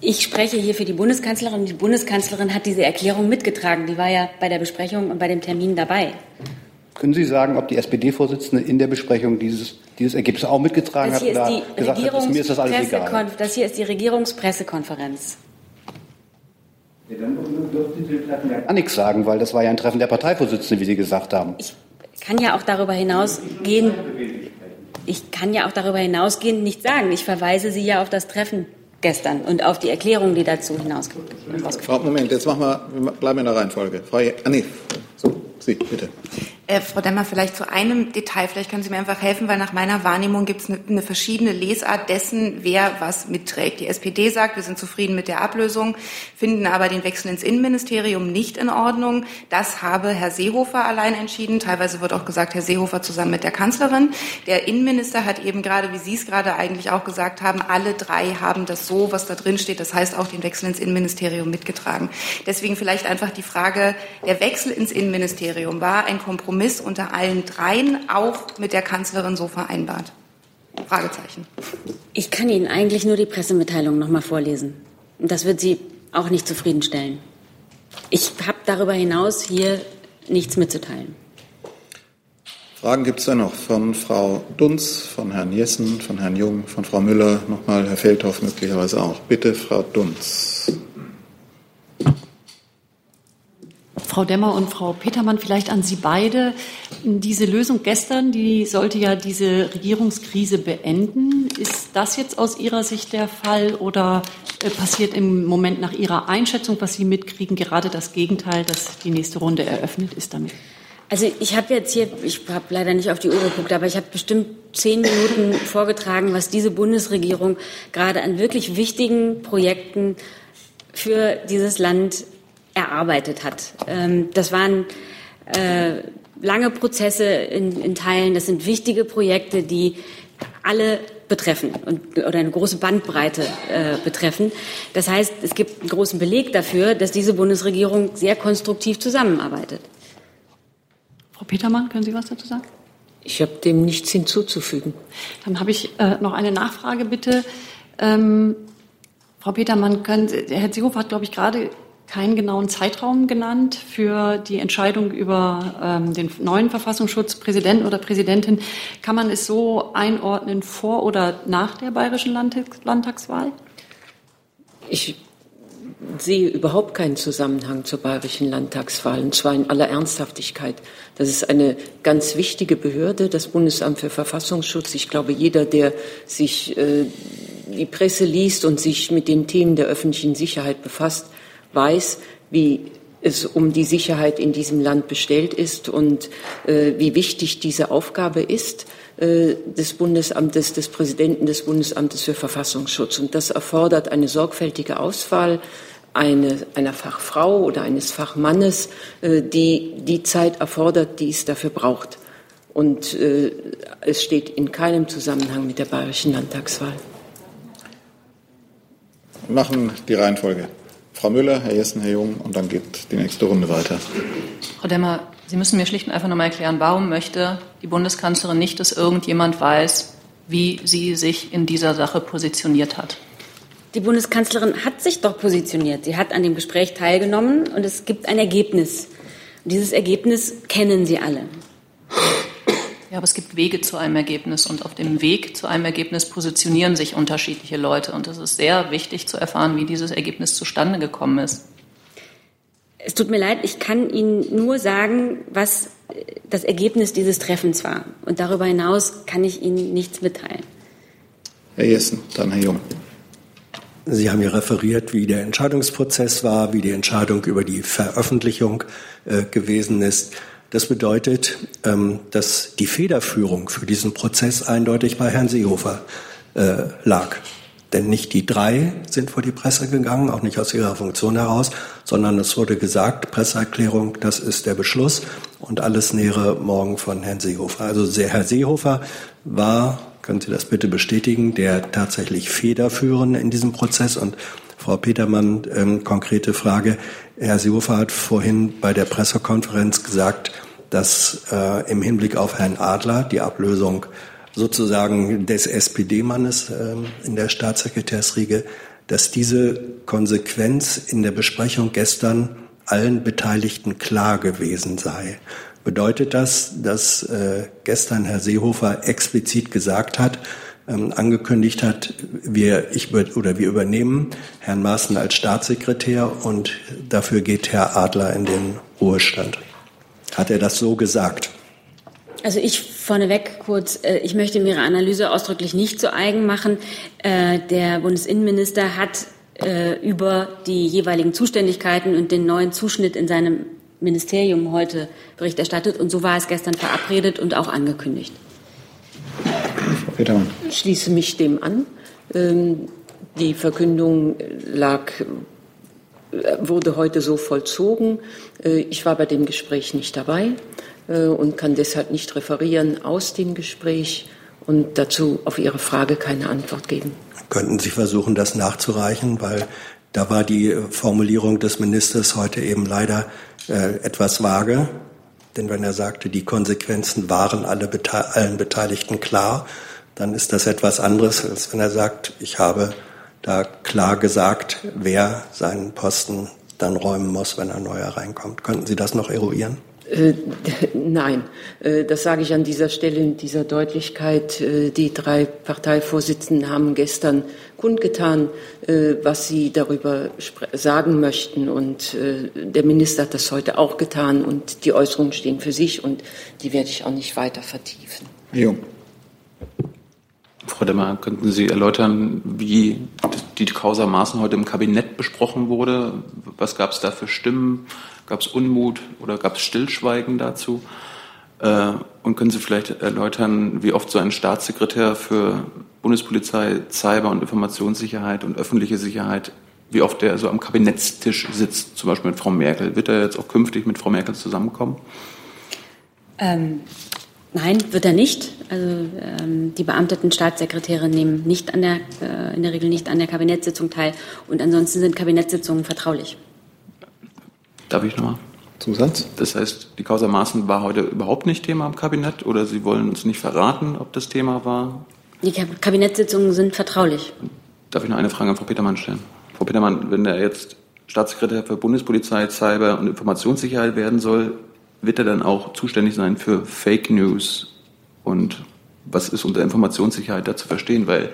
ich spreche hier für die Bundeskanzlerin. Die Bundeskanzlerin hat diese Erklärung mitgetragen. Die war ja bei der Besprechung und bei dem Termin dabei. Können Sie sagen, ob die SPD-Vorsitzende in der Besprechung dieses, dieses Ergebnis auch mitgetragen das hat oder gesagt hat, mir ist das alles egal? Das hier ist die Regierungspressekonferenz. Ja, dann dürfen Sie Treffen ja gar nichts sagen, weil das war ja ein Treffen der Parteivorsitzenden, wie Sie gesagt haben. Ich kann ja auch darüber hinausgehen. Ich kann ja auch darüber hinausgehen nicht sagen. Ich verweise Sie ja auf das Treffen gestern und auf die Erklärung, die dazu hinausgeht. Frau, Moment, jetzt machen wir, wir bleiben in der Reihenfolge. Frau, ah, nee, so, Sie, bitte. Äh, Frau Demmer, vielleicht zu einem Detail, vielleicht können Sie mir einfach helfen, weil nach meiner Wahrnehmung gibt es eine, eine, verschiedene Lesart dessen, wer was mitträgt. Die SPD sagt, wir sind zufrieden mit der Ablösung, finden aber den Wechsel ins Innenministerium nicht in Ordnung. Das habe Herr Seehofer allein entschieden. Teilweise wird auch gesagt, Herr Seehofer zusammen mit der Kanzlerin. Der Innenminister hat eben gerade, wie Sie es gerade eigentlich auch gesagt haben, alle drei haben das so, was da drin steht, das heißt auch den Wechsel ins Innenministerium mitgetragen. Deswegen vielleicht einfach die Frage, der Wechsel ins Innenministerium war ein Kompromiss unter allen dreien auch mit der Kanzlerin so vereinbart? Fragezeichen. Ich kann Ihnen eigentlich nur die Pressemitteilung noch mal vorlesen. Das wird Sie auch nicht zufriedenstellen. Ich habe darüber hinaus hier nichts mitzuteilen. Fragen gibt es da noch von Frau Dunz, von Herrn Jessen, von Herrn Jung, von Frau Müller, nochmal Herr Feldhoff möglicherweise auch. Bitte, Frau Dunz. Frau Demmer und Frau Petermann, vielleicht an Sie beide. Diese Lösung gestern, die sollte ja diese Regierungskrise beenden. Ist das jetzt aus Ihrer Sicht der Fall oder äh, passiert im Moment nach Ihrer Einschätzung, was Sie mitkriegen, gerade das Gegenteil, dass die nächste Runde eröffnet ist damit? Also ich habe jetzt hier, ich habe leider nicht auf die Uhr geguckt, aber ich habe bestimmt zehn Minuten vorgetragen, was diese Bundesregierung gerade an wirklich wichtigen Projekten für dieses Land erarbeitet hat. Ähm, das waren äh, lange Prozesse in, in Teilen, das sind wichtige Projekte, die alle betreffen und, oder eine große Bandbreite äh, betreffen. Das heißt, es gibt einen großen Beleg dafür, dass diese Bundesregierung sehr konstruktiv zusammenarbeitet. Frau Petermann, können Sie was dazu sagen? Ich habe dem nichts hinzuzufügen. Dann habe ich äh, noch eine Nachfrage, bitte. Ähm, Frau Petermann, können, Herr Seehofer hat, glaube ich, gerade keinen genauen Zeitraum genannt für die Entscheidung über ähm, den neuen Verfassungsschutzpräsidenten oder Präsidentin. Kann man es so einordnen vor oder nach der bayerischen Landtagswahl? Ich sehe überhaupt keinen Zusammenhang zur bayerischen Landtagswahl, und zwar in aller Ernsthaftigkeit. Das ist eine ganz wichtige Behörde, das Bundesamt für Verfassungsschutz. Ich glaube, jeder, der sich äh, die Presse liest und sich mit den Themen der öffentlichen Sicherheit befasst, weiß, wie es um die Sicherheit in diesem Land bestellt ist und äh, wie wichtig diese Aufgabe ist äh, des Bundesamtes, des Präsidenten des Bundesamtes für Verfassungsschutz. Und das erfordert eine sorgfältige Auswahl eine, einer Fachfrau oder eines Fachmannes, äh, die die Zeit erfordert, die es dafür braucht. Und äh, es steht in keinem Zusammenhang mit der bayerischen Landtagswahl. Wir machen die Reihenfolge. Frau Müller, Herr Jessen, Herr Jung und dann geht die nächste Runde weiter. Frau Demmer, Sie müssen mir schlicht und einfach nochmal erklären, warum möchte die Bundeskanzlerin nicht, dass irgendjemand weiß, wie sie sich in dieser Sache positioniert hat? Die Bundeskanzlerin hat sich doch positioniert. Sie hat an dem Gespräch teilgenommen und es gibt ein Ergebnis. Und dieses Ergebnis kennen Sie alle. Ja, aber es gibt Wege zu einem Ergebnis und auf dem Weg zu einem Ergebnis positionieren sich unterschiedliche Leute. Und es ist sehr wichtig zu erfahren, wie dieses Ergebnis zustande gekommen ist. Es tut mir leid, ich kann Ihnen nur sagen, was das Ergebnis dieses Treffens war. Und darüber hinaus kann ich Ihnen nichts mitteilen. Herr Jessen, dann Herr Jung. Sie haben ja referiert, wie der Entscheidungsprozess war, wie die Entscheidung über die Veröffentlichung äh, gewesen ist. Das bedeutet, ähm, dass die Federführung für diesen Prozess eindeutig bei Herrn Seehofer äh, lag. Denn nicht die drei sind vor die Presse gegangen, auch nicht aus ihrer Funktion heraus, sondern es wurde gesagt, Presseerklärung, das ist der Beschluss und alles nähere morgen von Herrn Seehofer. Also Herr Seehofer war, können Sie das bitte bestätigen, der tatsächlich federführende in diesem Prozess und Frau Petermann, ähm, konkrete Frage. Herr Seehofer hat vorhin bei der Pressekonferenz gesagt, dass äh, im Hinblick auf Herrn Adler die Ablösung sozusagen des SPD-Mannes äh, in der Staatssekretärsriege, dass diese Konsequenz in der Besprechung gestern allen Beteiligten klar gewesen sei. Bedeutet das, dass äh, gestern Herr Seehofer explizit gesagt hat, ähm, angekündigt hat, wir, ich, oder wir übernehmen Herrn Maaßen als Staatssekretär und dafür geht Herr Adler in den Ruhestand. Hat er das so gesagt? Also ich vorneweg kurz, äh, ich möchte mir Ihre Analyse ausdrücklich nicht zu eigen machen. Äh, der Bundesinnenminister hat äh, über die jeweiligen Zuständigkeiten und den neuen Zuschnitt in seinem Ministerium heute Bericht erstattet. Und so war es gestern verabredet und auch angekündigt. Petermann. Ich schließe mich dem an. Ähm, die Verkündung lag, äh, wurde heute so vollzogen. Äh, ich war bei dem Gespräch nicht dabei äh, und kann deshalb nicht referieren aus dem Gespräch und dazu auf Ihre Frage keine Antwort geben. Könnten Sie versuchen, das nachzureichen, weil da war die Formulierung des Ministers heute eben leider etwas vage. Denn wenn er sagte, die Konsequenzen waren alle, allen Beteiligten klar, dann ist das etwas anderes, als wenn er sagt, ich habe da klar gesagt, wer seinen Posten dann räumen muss, wenn ein neuer reinkommt. Könnten Sie das noch eruieren? Äh, nein, äh, das sage ich an dieser Stelle in dieser Deutlichkeit. Äh, die drei Parteivorsitzenden haben gestern kundgetan, äh, was sie darüber sagen möchten. Und äh, der Minister hat das heute auch getan. Und die Äußerungen stehen für sich und die werde ich auch nicht weiter vertiefen. Jo. Frau Demmer, könnten Sie erläutern, wie die Causa Maßen heute im Kabinett besprochen wurde? Was gab es da für Stimmen? Gab es Unmut oder gab es Stillschweigen dazu? Äh, und können Sie vielleicht erläutern, wie oft so ein Staatssekretär für Bundespolizei, Cyber- und Informationssicherheit und öffentliche Sicherheit, wie oft der so am Kabinettstisch sitzt, zum Beispiel mit Frau Merkel? Wird er jetzt auch künftig mit Frau Merkel zusammenkommen? Ähm, Nein, wird er nicht. Also ähm, die beamteten Staatssekretäre nehmen nicht an der, äh, in der Regel nicht an der Kabinettssitzung teil und ansonsten sind Kabinettssitzungen vertraulich. Darf ich nochmal? Zusatz? Das heißt, die Causa Maaßen war heute überhaupt nicht Thema im Kabinett oder Sie wollen uns nicht verraten, ob das Thema war? Die Kabinettssitzungen sind vertraulich. Darf ich noch eine Frage an Frau Petermann stellen? Frau Petermann, wenn er jetzt Staatssekretär für Bundespolizei, Cyber und Informationssicherheit werden soll, wird er dann auch zuständig sein für Fake News und was ist unter Informationssicherheit da zu verstehen? Weil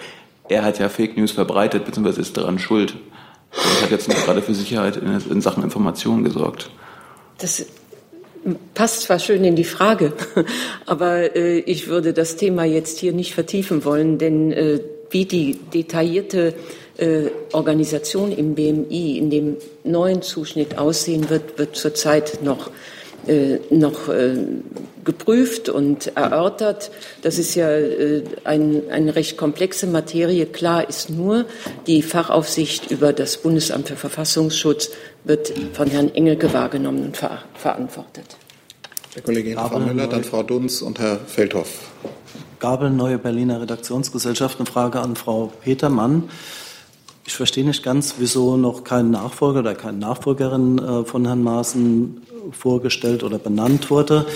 er hat ja Fake News verbreitet, beziehungsweise ist daran schuld und hat jetzt nicht gerade für Sicherheit in, in Sachen Information gesorgt. Das passt zwar schön in die Frage, aber äh, ich würde das Thema jetzt hier nicht vertiefen wollen, denn äh, wie die detaillierte äh, Organisation im BMI in dem neuen Zuschnitt aussehen wird, wird zurzeit noch noch äh, geprüft und erörtert. Das ist ja äh, ein, eine recht komplexe Materie. Klar ist nur, die Fachaufsicht über das Bundesamt für Verfassungsschutz wird von Herrn Engelke wahrgenommen und ver verantwortet. Der Kollegin Frau Müller, dann Frau Dunz und Herr Feldhoff. Gabel, Neue Berliner Redaktionsgesellschaft. Eine Frage an Frau Petermann. Ich verstehe nicht ganz, wieso noch kein Nachfolger oder keine Nachfolgerin äh, von Herrn Maaßen vorgestellt oder benannt wurde.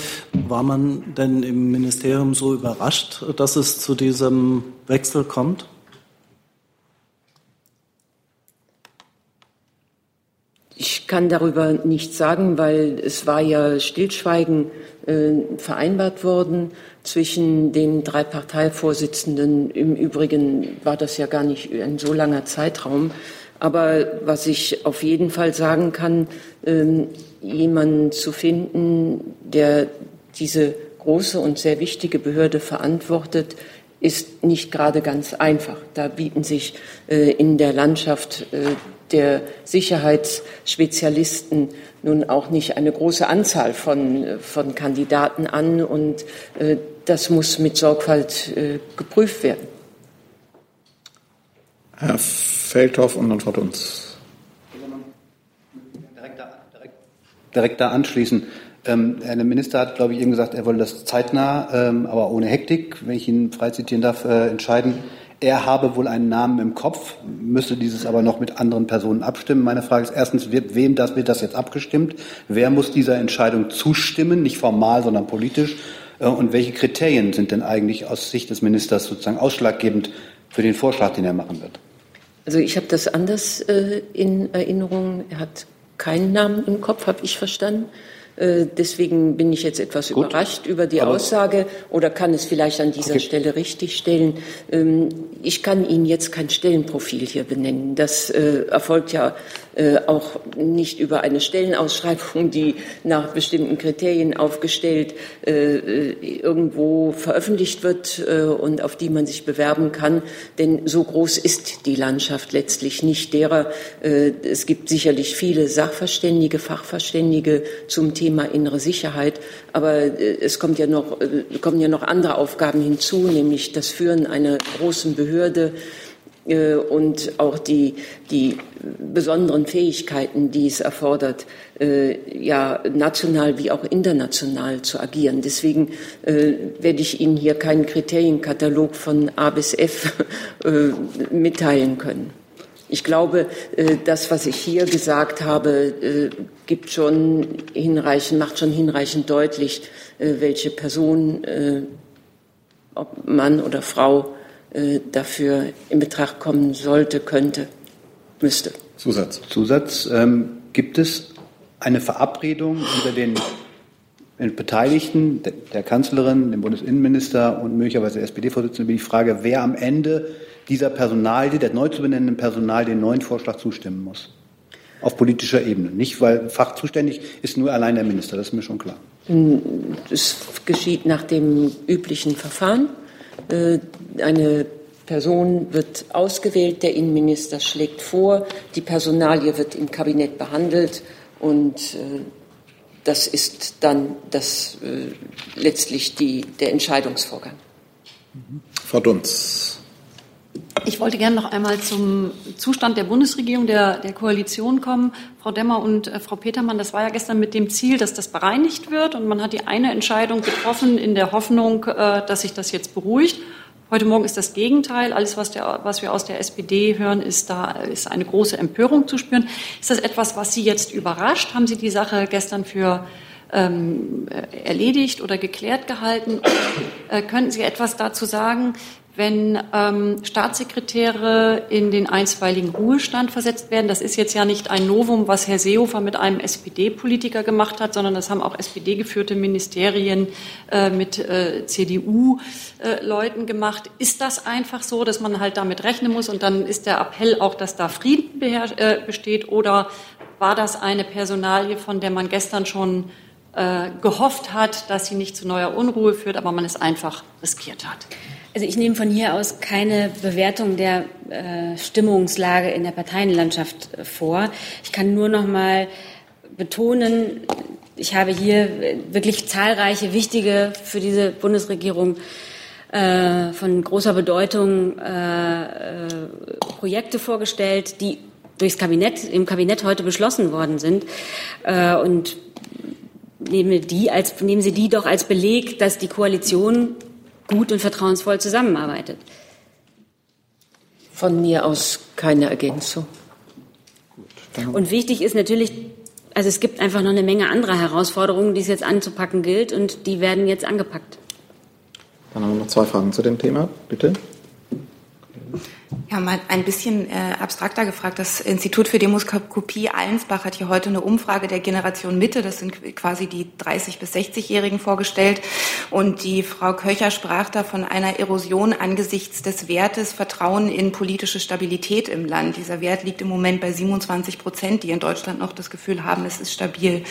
War man denn im Ministerium so überrascht, dass es zu diesem Wechsel kommt? Ich kann darüber nichts sagen, weil es war ja Stillschweigen äh, vereinbart worden zwischen den drei Parteivorsitzenden. Im Übrigen war das ja gar nicht ein so langer Zeitraum. Aber was ich auf jeden Fall sagen kann, ähm, jemanden zu finden, der diese große und sehr wichtige Behörde verantwortet, ist nicht gerade ganz einfach. Da bieten sich äh, in der Landschaft äh, der Sicherheitsspezialisten nun auch nicht eine große Anzahl von, von Kandidaten an und äh, das muss mit Sorgfalt äh, geprüft werden. Herr Feldhoff und dann Frau Dunz. Direkt da anschließen. Ähm, Herr Minister hat, glaube ich, eben gesagt, er wolle das zeitnah, ähm, aber ohne Hektik, wenn ich ihn frei zitieren darf, äh, entscheiden. Er habe wohl einen Namen im Kopf, müsste dieses aber noch mit anderen Personen abstimmen. Meine Frage ist erstens, wem das, wird das jetzt abgestimmt? Wer muss dieser Entscheidung zustimmen? Nicht formal, sondern politisch. Äh, und welche Kriterien sind denn eigentlich aus Sicht des Ministers sozusagen ausschlaggebend für den Vorschlag, den er machen wird? Also ich habe das anders äh, in Erinnerung. Er hat keinen Namen im Kopf, habe ich verstanden. Äh, deswegen bin ich jetzt etwas Gut. überrascht über die Aussage oder kann es vielleicht an dieser okay. Stelle richtigstellen. Ähm, ich kann Ihnen jetzt kein Stellenprofil hier benennen. Das äh, erfolgt ja auch nicht über eine Stellenausschreibung, die nach bestimmten Kriterien aufgestellt irgendwo veröffentlicht wird und auf die man sich bewerben kann. Denn so groß ist die Landschaft letztlich nicht derer. Es gibt sicherlich viele Sachverständige, Fachverständige zum Thema innere Sicherheit. Aber äh, es kommt ja noch, äh, kommen ja noch andere Aufgaben hinzu, nämlich das Führen einer großen Behörde äh, und auch die, die besonderen Fähigkeiten, die es erfordert, ja national wie auch international zu agieren. Deswegen werde ich Ihnen hier keinen Kriterienkatalog von A bis F mitteilen können. Ich glaube, äh, das, was ich hier gesagt habe, äh, gibt schon hinreichend, macht schon hinreichend deutlich, äh, welche Person, ob Mann oder Frau, dafür in Betracht kommen sollte, könnte, müsste. Zusatz. Zusatz. Ähm, gibt es eine Verabredung unter den Beteiligten, der Kanzlerin, dem Bundesinnenminister und möglicherweise der SPD-Vorsitzenden, über die Frage, wer am Ende dieser Personalie, der neu zu benennenden Personal, den neuen Vorschlag zustimmen muss. Auf politischer Ebene. Nicht, weil fachzuständig ist nur allein der Minister, das ist mir schon klar. Es geschieht nach dem üblichen Verfahren. Äh, eine Person wird ausgewählt, der Innenminister schlägt vor, die Personalie wird im Kabinett behandelt und äh, das ist dann das, äh, letztlich die, der Entscheidungsvorgang. Frau Dunz. Ich wollte gerne noch einmal zum Zustand der Bundesregierung, der, der Koalition kommen. Frau Demmer und äh, Frau Petermann, das war ja gestern mit dem Ziel, dass das bereinigt wird. Und man hat die eine Entscheidung getroffen in der Hoffnung, äh, dass sich das jetzt beruhigt. Heute Morgen ist das Gegenteil. Alles, was, der, was wir aus der SPD hören, ist da ist eine große Empörung zu spüren. Ist das etwas, was Sie jetzt überrascht? Haben Sie die Sache gestern für ähm, erledigt oder geklärt gehalten? Und, äh, könnten Sie etwas dazu sagen, wenn ähm, Staatssekretäre in den einstweiligen Ruhestand versetzt werden. Das ist jetzt ja nicht ein Novum, was Herr Seehofer mit einem SPD-Politiker gemacht hat, sondern das haben auch SPD-geführte Ministerien äh, mit äh, CDU-Leuten äh, gemacht. Ist das einfach so, dass man halt damit rechnen muss und dann ist der Appell auch, dass da Frieden äh, besteht? Oder war das eine Personalie, von der man gestern schon äh, gehofft hat, dass sie nicht zu neuer Unruhe führt, aber man es einfach riskiert hat? Also ich nehme von hier aus keine Bewertung der äh, Stimmungslage in der Parteienlandschaft äh, vor. Ich kann nur noch mal betonen, ich habe hier wirklich zahlreiche wichtige für diese Bundesregierung äh, von großer Bedeutung äh, äh, Projekte vorgestellt, die durchs Kabinett im Kabinett heute beschlossen worden sind. Äh, und nehmen, die als, nehmen Sie die doch als Beleg, dass die Koalition gut und vertrauensvoll zusammenarbeitet. Von mir aus keine Ergänzung. Und wichtig ist natürlich, also es gibt einfach noch eine Menge anderer Herausforderungen, die es jetzt anzupacken gilt und die werden jetzt angepackt. Dann haben wir noch zwei Fragen zu dem Thema, bitte. Ja, mal ein bisschen äh, abstrakter gefragt. Das Institut für Demoskopie Allensbach hat hier heute eine Umfrage der Generation Mitte, das sind quasi die 30- bis 60-Jährigen vorgestellt. Und die Frau Köcher sprach da von einer Erosion angesichts des Wertes Vertrauen in politische Stabilität im Land. Dieser Wert liegt im Moment bei 27 Prozent, die in Deutschland noch das Gefühl haben, es ist stabil.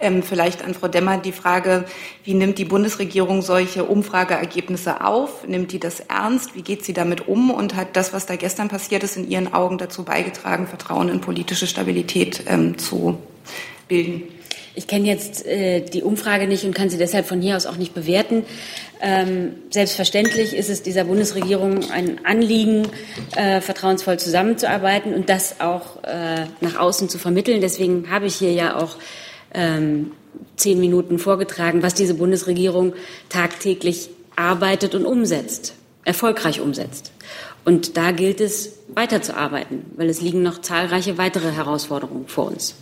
Ähm, vielleicht an Frau Demmer die Frage, wie nimmt die Bundesregierung solche Umfrageergebnisse auf? Nimmt die das ernst? Wie geht sie damit um? Und hat das, was da gestern passiert ist, in Ihren Augen dazu beigetragen, Vertrauen in politische Stabilität ähm, zu bilden? Ich kenne jetzt äh, die Umfrage nicht und kann sie deshalb von hier aus auch nicht bewerten. Ähm, selbstverständlich ist es dieser Bundesregierung ein Anliegen, äh, vertrauensvoll zusammenzuarbeiten und das auch äh, nach außen zu vermitteln. Deswegen habe ich hier ja auch ähm, zehn Minuten vorgetragen, was diese Bundesregierung tagtäglich arbeitet und umsetzt, erfolgreich umsetzt. Und da gilt es weiterzuarbeiten, weil es liegen noch zahlreiche weitere Herausforderungen vor uns.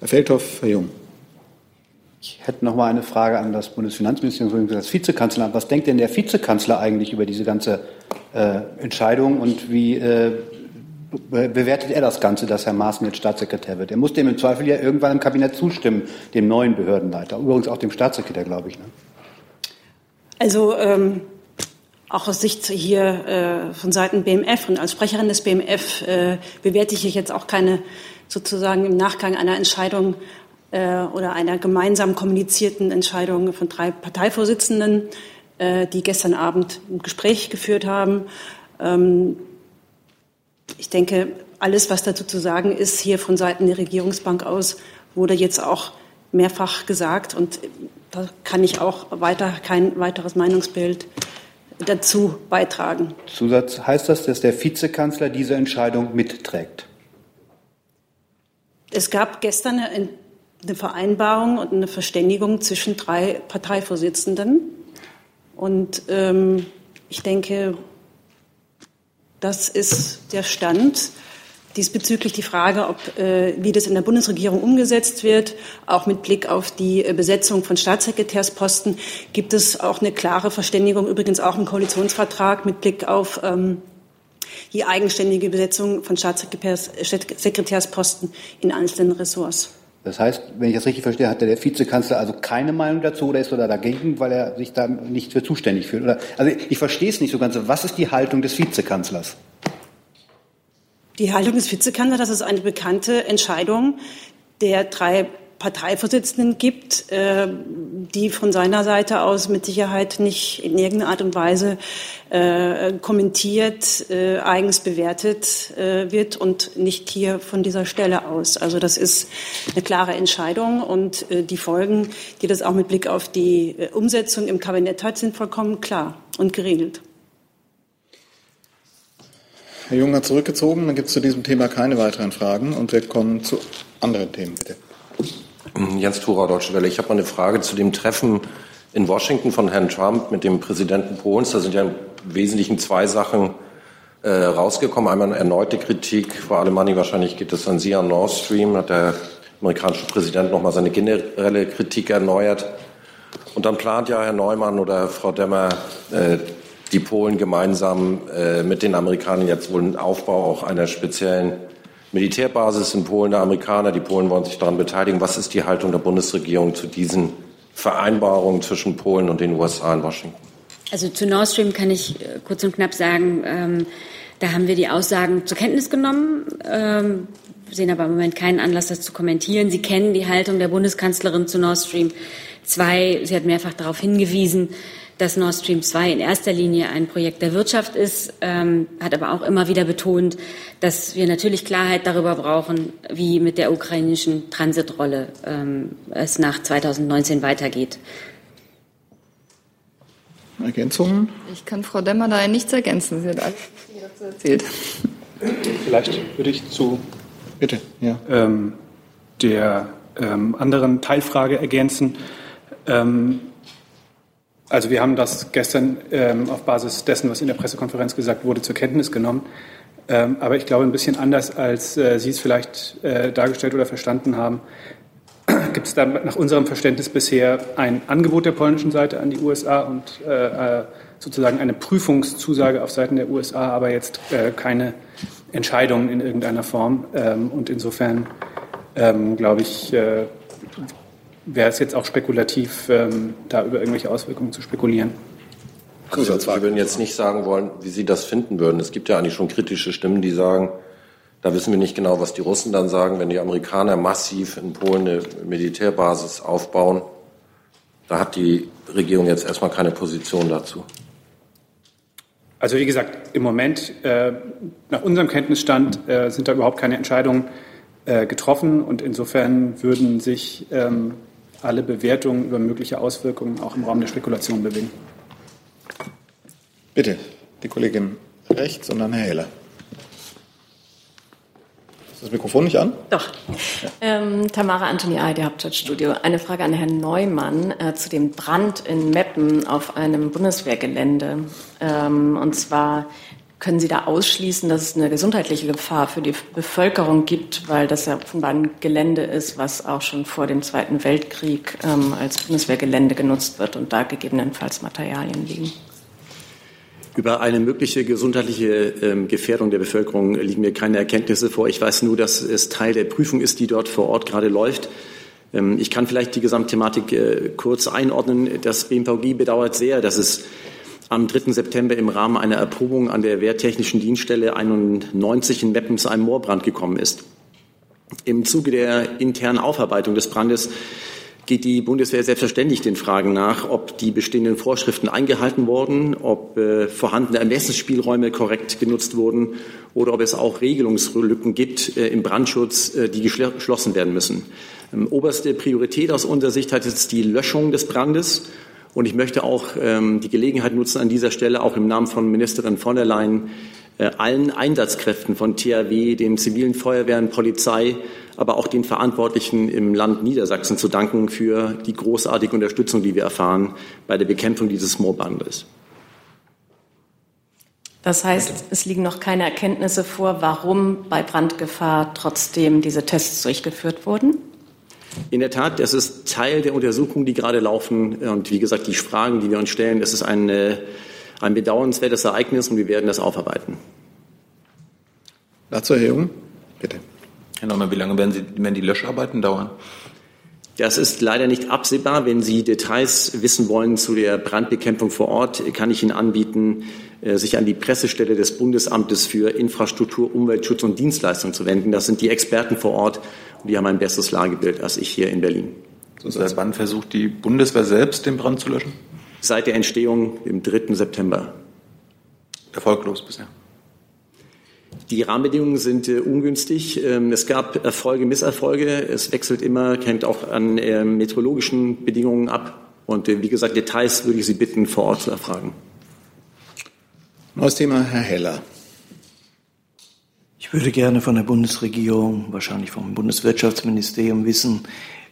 Herr Feldhoff, Herr Jung. Ich hätte noch mal eine Frage an das Bundesfinanzministerium, das Vizekanzleramt. Was denkt denn der Vizekanzler eigentlich über diese ganze äh, Entscheidung und wie äh, bewertet er das Ganze, dass Herr Maaßen jetzt Staatssekretär wird? Er muss dem im Zweifel ja irgendwann im Kabinett zustimmen, dem neuen Behördenleiter. Übrigens auch dem Staatssekretär, glaube ich. Ne? Also ähm, auch aus Sicht hier äh, von Seiten BMF und als Sprecherin des BMF äh, bewerte ich jetzt auch keine sozusagen im Nachgang einer Entscheidung äh, oder einer gemeinsam kommunizierten Entscheidung von drei Parteivorsitzenden, äh, die gestern Abend ein Gespräch geführt haben. Ähm, ich denke, alles, was dazu zu sagen ist, hier von Seiten der Regierungsbank aus, wurde jetzt auch mehrfach gesagt und da kann ich auch weiter kein weiteres Meinungsbild dazu beitragen. Zusatz heißt das, dass der Vizekanzler diese Entscheidung mitträgt? Es gab gestern eine, eine Vereinbarung und eine Verständigung zwischen drei Parteivorsitzenden. Und ähm, ich denke, das ist der Stand. Diesbezüglich die Frage, ob, äh, wie das in der Bundesregierung umgesetzt wird, auch mit Blick auf die äh, Besetzung von Staatssekretärsposten, gibt es auch eine klare Verständigung, übrigens auch im Koalitionsvertrag mit Blick auf ähm, die eigenständige Besetzung von Staatssekretärsposten in einzelnen Ressorts. Das heißt, wenn ich das richtig verstehe, hat der Vizekanzler also keine Meinung dazu oder ist er da dagegen, weil er sich da nicht für zuständig fühlt? Oder, also ich verstehe es nicht so ganz. Was ist die Haltung des Vizekanzlers? Die Haltung des Vizekanzlers, das ist eine bekannte Entscheidung der drei Parteivorsitzenden gibt, äh, die von seiner Seite aus mit Sicherheit nicht in irgendeiner Art und Weise äh, kommentiert, äh, eigens bewertet wird und nicht hier von dieser Stelle aus. Also das ist eine klare Entscheidung und die Folgen, die das auch mit Blick auf die Umsetzung im Kabinett hat, sind vollkommen klar und geregelt. Herr Jung hat zurückgezogen, dann gibt es zu diesem Thema keine weiteren Fragen und wir kommen zu anderen Themen, bitte. Jens Thurau, Deutsche Welle. Ich habe mal eine Frage zu dem Treffen in Washington von Herrn Trump mit dem Präsidenten Polens. Da sind ja im Wesentlichen zwei Sachen äh, rausgekommen. Einmal erneute Kritik, Frau Alemanni, wahrscheinlich geht es an Sie an Nord Stream, hat der amerikanische Präsident nochmal seine generelle Kritik erneuert. Und dann plant ja Herr Neumann oder Frau Demmer äh, die Polen gemeinsam äh, mit den Amerikanern jetzt wohl einen Aufbau auch einer speziellen Militärbasis in Polen der Amerikaner. Die Polen wollen sich daran beteiligen. Was ist die Haltung der Bundesregierung zu diesen Vereinbarungen zwischen Polen und den USA in Washington? Also zu Nord Stream kann ich äh, kurz und knapp sagen, ähm, da haben wir die Aussagen zur Kenntnis genommen, ähm, sehen aber im Moment keinen Anlass, das zu kommentieren. Sie kennen die Haltung der Bundeskanzlerin zu Nord Stream 2. Sie hat mehrfach darauf hingewiesen, dass Nord Stream 2 in erster Linie ein Projekt der Wirtschaft ist, ähm, hat aber auch immer wieder betont, dass wir natürlich Klarheit darüber brauchen, wie mit der ukrainischen Transitrolle ähm, es nach 2019 weitergeht. Ergänzungen? Ich kann Frau Demmer da nichts ergänzen. Sie hat alles dazu erzählt. Vielleicht würde ich zu Bitte, ja. Ähm, der ähm, anderen Teilfrage ergänzen. Ähm, also wir haben das gestern ähm, auf Basis dessen, was in der Pressekonferenz gesagt wurde, zur Kenntnis genommen. Ähm, aber ich glaube, ein bisschen anders, als äh, Sie es vielleicht äh, dargestellt oder verstanden haben, gibt es da nach unserem Verständnis bisher ein Angebot der polnischen Seite an die USA und äh, äh, sozusagen eine Prüfungszusage auf Seiten der USA, aber jetzt äh, keine Entscheidung in irgendeiner Form. Ähm, und insofern ähm, glaube ich, äh, wäre es jetzt auch spekulativ, ähm, da über irgendwelche Auswirkungen zu spekulieren. Also, Sie würden jetzt nicht sagen wollen, wie Sie das finden würden. Es gibt ja eigentlich schon kritische Stimmen, die sagen, da wissen wir nicht genau, was die Russen dann sagen, wenn die Amerikaner massiv in Polen eine Militärbasis aufbauen. Da hat die Regierung jetzt erstmal keine Position dazu. Also wie gesagt, im Moment, äh, nach unserem Kenntnisstand, äh, sind da überhaupt keine Entscheidungen äh, getroffen und insofern würden sich ähm, alle Bewertungen über mögliche Auswirkungen auch im Raum der Spekulation bewegen. Bitte, die Kollegin rechts und dann Herr Heller. Ist das Mikrofon nicht an? Doch. Ja. Ähm, Tamara Antoni ARD Hauptstadtstudio. Eine Frage an Herrn Neumann äh, zu dem Brand in Meppen auf einem Bundeswehrgelände. Ähm, und zwar können Sie da ausschließen, dass es eine gesundheitliche Gefahr für die Bevölkerung gibt, weil das ja offenbar ein Gelände ist, was auch schon vor dem Zweiten Weltkrieg ähm, als Bundeswehrgelände genutzt wird und da gegebenenfalls Materialien liegen? Über eine mögliche gesundheitliche ähm, Gefährdung der Bevölkerung liegen mir keine Erkenntnisse vor. Ich weiß nur, dass es Teil der Prüfung ist, die dort vor Ort gerade läuft. Ähm, ich kann vielleicht die Gesamtthematik äh, kurz einordnen. Das BMVG bedauert sehr, dass es am 3. September im Rahmen einer Erprobung an der Wehrtechnischen Dienststelle 91 in Meppen zu einem Moorbrand gekommen ist. Im Zuge der internen Aufarbeitung des Brandes geht die Bundeswehr selbstverständlich den Fragen nach, ob die bestehenden Vorschriften eingehalten wurden, ob äh, vorhandene Ermessensspielräume korrekt genutzt wurden oder ob es auch Regelungslücken gibt äh, im Brandschutz, äh, die geschlossen werden müssen. Ähm, oberste Priorität aus unserer Sicht hat jetzt die Löschung des Brandes. Und ich möchte auch ähm, die Gelegenheit nutzen, an dieser Stelle auch im Namen von Ministerin von der Leyen äh, allen Einsatzkräften von THW, den zivilen Feuerwehren, Polizei, aber auch den Verantwortlichen im Land Niedersachsen zu danken für die großartige Unterstützung, die wir erfahren bei der Bekämpfung dieses Moorbandes. Das heißt, es liegen noch keine Erkenntnisse vor, warum bei Brandgefahr trotzdem diese Tests durchgeführt wurden? In der Tat, das ist Teil der Untersuchungen, die gerade laufen. Und wie gesagt, die Fragen, die wir uns stellen, das ist ein, ein bedauernswertes Ereignis und wir werden das aufarbeiten. Dazu Herr Jung, bitte. Herr Neumann, wie lange werden, Sie, werden die Löscharbeiten dauern? Das ist leider nicht absehbar. Wenn Sie Details wissen wollen zu der Brandbekämpfung vor Ort, kann ich Ihnen anbieten, äh, sich an die Pressestelle des Bundesamtes für Infrastruktur, Umweltschutz und Dienstleistung zu wenden. Das sind die Experten vor Ort und die haben ein besseres Lagebild als ich hier in Berlin. Seit wann versucht die Bundeswehr selbst, den Brand zu löschen? Seit der Entstehung im 3. September. Erfolglos bisher. Die Rahmenbedingungen sind äh, ungünstig. Ähm, es gab Erfolge, Misserfolge. Es wechselt immer, hängt auch an äh, meteorologischen Bedingungen ab. Und äh, wie gesagt, Details würde ich Sie bitten, vor Ort zu erfragen. Neues Thema, Herr Heller. Ich würde gerne von der Bundesregierung, wahrscheinlich vom Bundeswirtschaftsministerium wissen,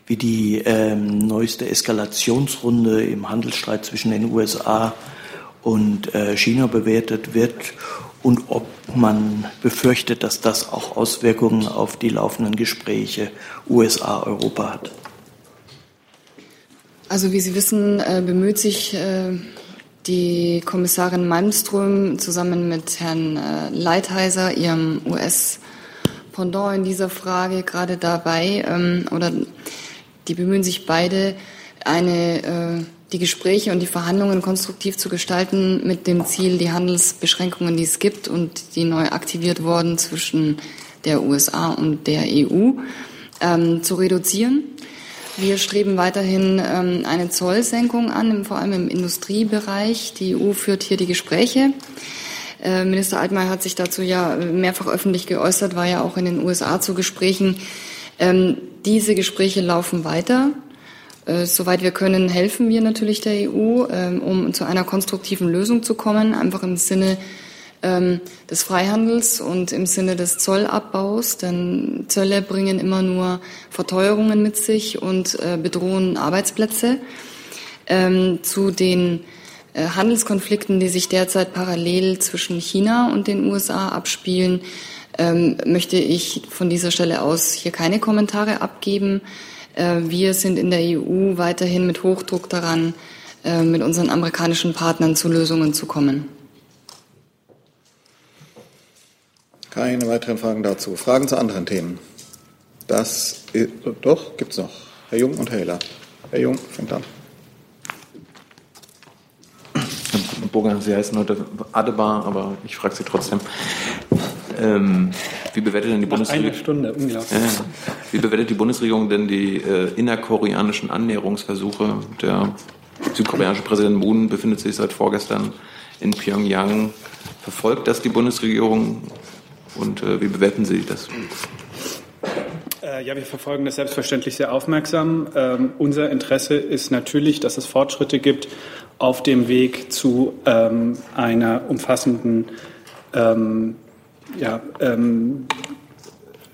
wie die ähm, neueste Eskalationsrunde im Handelsstreit zwischen den USA und äh, China bewertet wird und ob man befürchtet, dass das auch Auswirkungen auf die laufenden Gespräche USA-Europa hat. Also wie Sie wissen, äh, bemüht sich äh, die Kommissarin Malmström zusammen mit Herrn äh, Leitheiser, ihrem US-Pendant in dieser Frage, gerade dabei, ähm, oder die bemühen sich beide, eine die Gespräche und die Verhandlungen konstruktiv zu gestalten mit dem Ziel, die Handelsbeschränkungen, die es gibt und die neu aktiviert wurden zwischen der USA und der EU, ähm, zu reduzieren. Wir streben weiterhin ähm, eine Zollsenkung an, vor allem im Industriebereich. Die EU führt hier die Gespräche. Äh, Minister Altmaier hat sich dazu ja mehrfach öffentlich geäußert, war ja auch in den USA zu Gesprächen. Ähm, diese Gespräche laufen weiter. Äh, soweit wir können, helfen wir natürlich der EU, ähm, um zu einer konstruktiven Lösung zu kommen, einfach im Sinne ähm, des Freihandels und im Sinne des Zollabbaus, denn Zölle bringen immer nur Verteuerungen mit sich und äh, bedrohen Arbeitsplätze. Ähm, zu den äh, Handelskonflikten, die sich derzeit parallel zwischen China und den USA abspielen, möchte ich von dieser Stelle aus hier keine Kommentare abgeben. Äh, wir sind in der EU weiterhin mit Hochdruck daran, äh, mit unseren amerikanischen Partnern zu Lösungen zu kommen. Keine weiteren Fragen dazu. Fragen zu anderen Themen? Das ist, doch, gibt es noch. Herr Jung und Herr Heller. Herr Jung fängt an. Herr Burger, Sie heißen heute Adebar, aber ich frage Sie trotzdem. Ähm, wie bewertet denn die Bundesregierung? Eine Stunde, unglaublich. Äh, wie bewertet die Bundesregierung denn die äh, innerkoreanischen Annäherungsversuche? Der südkoreanische Präsident Moon befindet sich seit vorgestern in Pyongyang. Verfolgt das die Bundesregierung und äh, wie bewerten Sie das? Äh, ja, wir verfolgen das selbstverständlich sehr aufmerksam. Ähm, unser Interesse ist natürlich, dass es Fortschritte gibt auf dem Weg zu ähm, einer umfassenden ähm, ja, ähm,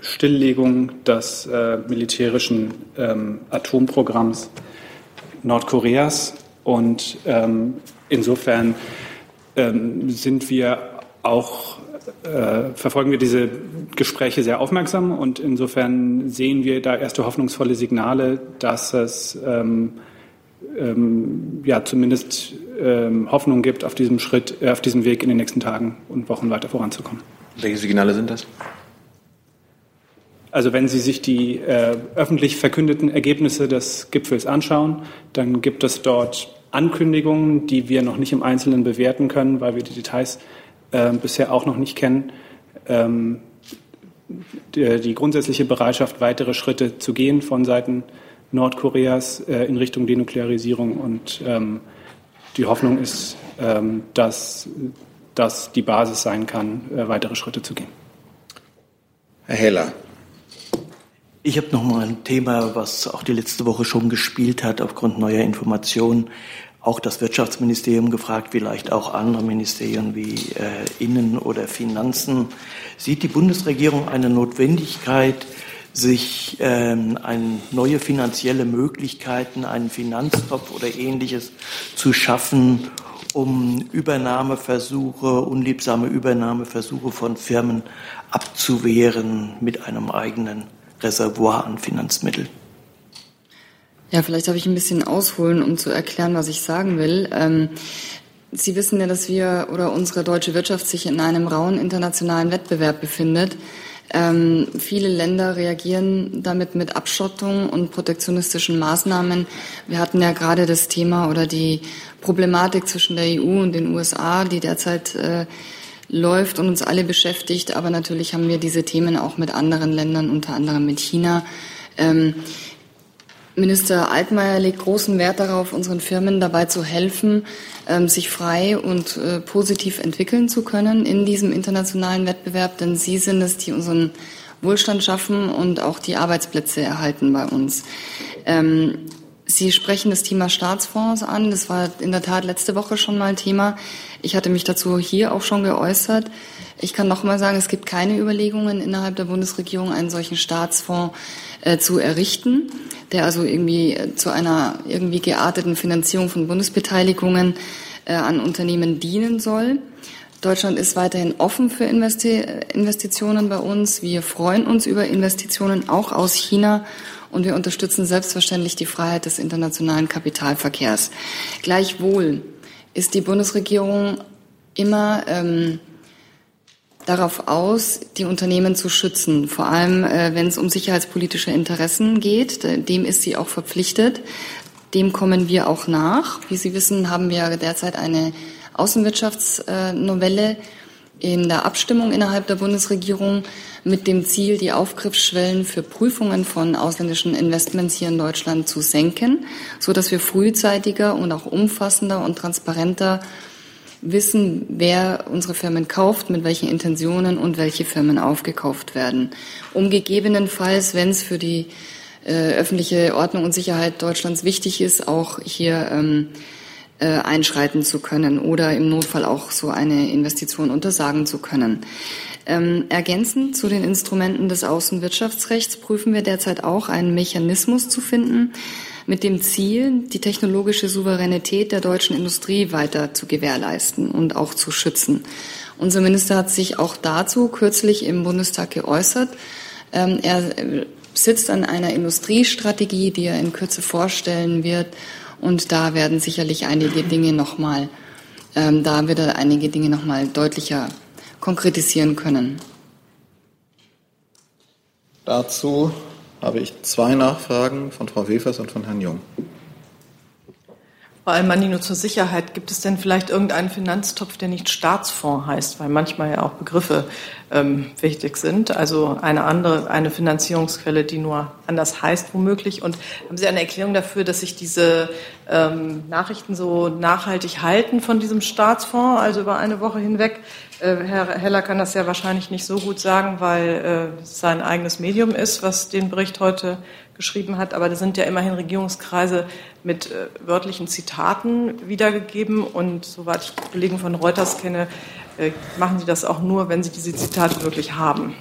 Stilllegung des äh, militärischen ähm, Atomprogramms Nordkoreas. Und ähm, insofern sind wir auch äh, verfolgen wir diese Gespräche sehr aufmerksam und insofern sehen wir da erste hoffnungsvolle Signale, dass es ähm, ähm, ja zumindest ähm, Hoffnung gibt, auf diesem Schritt, äh, auf diesem Weg in den nächsten Tagen und Wochen weiter voranzukommen. Welche Signale sind das? Also wenn Sie sich die äh, öffentlich verkündeten Ergebnisse des Gipfels anschauen, dann gibt es dort Ankündigungen, die wir noch nicht im Einzelnen bewerten können, weil wir die Details äh, bisher auch noch nicht kennen. Ähm, die, die, grundsätzliche Bereitschaft, weitere Schritte zu gehen von Seiten Nordkoreas äh, in Richtung Denuklearisierung. Und ähm, die Hoffnung ist, ähm, dass das die Basis sein kann, äh, weitere Schritte zu gehen. Herr Heller. Ich habe noch mal ein Thema, was auch die letzte Woche schon gespielt hat, aufgrund neuer Informationen auch das Wirtschaftsministerium gefragt, vielleicht auch andere Ministerien wie äh, Innen- oder Finanzen. Sieht die Bundesregierung eine Notwendigkeit, sich ähm, ein, neue finanzielle Möglichkeiten, einen Finanztopf oder ähnliches zu schaffen, um Übernahmeversuche, unliebsame Übernahmeversuche von Firmen abzuwehren mit einem eigenen Reservoir an Finanzmitteln? Ja, vielleicht darf ich ein bisschen ausholen, um zu erklären, was ich sagen will. Ähm, Sie wissen ja, dass wir oder unsere deutsche Wirtschaft sich in einem rauen internationalen Wettbewerb befindet. Ähm, viele Länder reagieren damit mit Abschottung und protektionistischen Maßnahmen. Wir hatten ja gerade das Thema oder die Problematik zwischen der EU und den USA, die derzeit äh, läuft und uns alle beschäftigt. Aber natürlich haben wir diese Themen auch mit anderen Ländern, unter anderem mit China. Ähm, Minister Altmaier legt großen Wert darauf, unseren Firmen dabei zu helfen, ähm, sich frei und äh, positiv entwickeln zu können in diesem internationalen Wettbewerb, denn sie sind es, die unseren Wohlstand schaffen und auch die Arbeitsplätze erhalten bei uns. Sie sprechen das Thema Staatsfonds an. Das war in der Tat letzte Woche schon mal Thema. Ich hatte mich dazu hier auch schon geäußert. Ich kann noch mal sagen, es gibt keine Überlegungen innerhalb der Bundesregierung, einen solchen Staatsfonds äh, zu errichten der also irgendwie äh, zu einer irgendwie gearteten Finanzierung von Bundesbeteiligungen äh, an Unternehmen dienen soll. Deutschland ist weiterhin offen für Investi Investitionen bei uns. Wir freuen uns über Investitionen auch aus China und wir unterstützen selbstverständlich die Freiheit des internationalen Kapitalverkehrs. Gleichwohl ist die Bundesregierung immer ähm, darauf aus, die Unternehmen zu schützen, vor allem äh, wenn es um sicherheitspolitische Interessen geht. Dem ist sie auch verpflichtet. Dem kommen wir auch nach. Wie Sie wissen, haben wir derzeit eine Außenwirtschaftsnovelle in der Abstimmung innerhalb der Bundesregierung mit dem Ziel, die Aufgriffsschwellen für Prüfungen von ausländischen Investments hier in Deutschland zu senken, so dass wir frühzeitiger und auch umfassender und transparenter wissen, wer unsere Firmen kauft, mit welchen Intentionen und welche Firmen aufgekauft werden. Um gegebenenfalls, wenn es für die äh, öffentliche Ordnung und Sicherheit Deutschlands wichtig ist, auch hier ähm, äh, einschreiten zu können oder im Notfall auch so eine Investition untersagen zu können. Ähm, ergänzend zu den Instrumenten des Außenwirtschaftsrechts prüfen wir derzeit auch einen Mechanismus zu finden, mit dem Ziel, die technologische Souveränität der deutschen Industrie weiter zu gewährleisten und auch zu schützen. Unser Minister hat sich auch dazu kürzlich im Bundestag geäußert. Ähm, er sitzt an einer Industriestrategie, die er in Kürze vorstellen wird. Und da werden sicherlich einige Dinge nochmal, ähm, da wird er einige Dinge nochmal deutlicher konkretisieren können. Dazu habe ich zwei Nachfragen von Frau Wefers und von Herrn Jung. Frau Almani, nur zur Sicherheit, gibt es denn vielleicht irgendeinen Finanztopf, der nicht Staatsfonds heißt, weil manchmal ja auch Begriffe ähm, wichtig sind, also eine andere, eine Finanzierungsquelle, die nur anders heißt womöglich. Und haben Sie eine Erklärung dafür, dass sich diese ähm, Nachrichten so nachhaltig halten von diesem Staatsfonds, also über eine Woche hinweg? Äh, Herr Heller kann das ja wahrscheinlich nicht so gut sagen, weil äh, es sein eigenes Medium ist, was den Bericht heute geschrieben hat, aber da sind ja immerhin Regierungskreise mit äh, wörtlichen Zitaten wiedergegeben und soweit ich Kollegen von Reuters kenne, äh, machen sie das auch nur, wenn sie diese Zitate wirklich haben.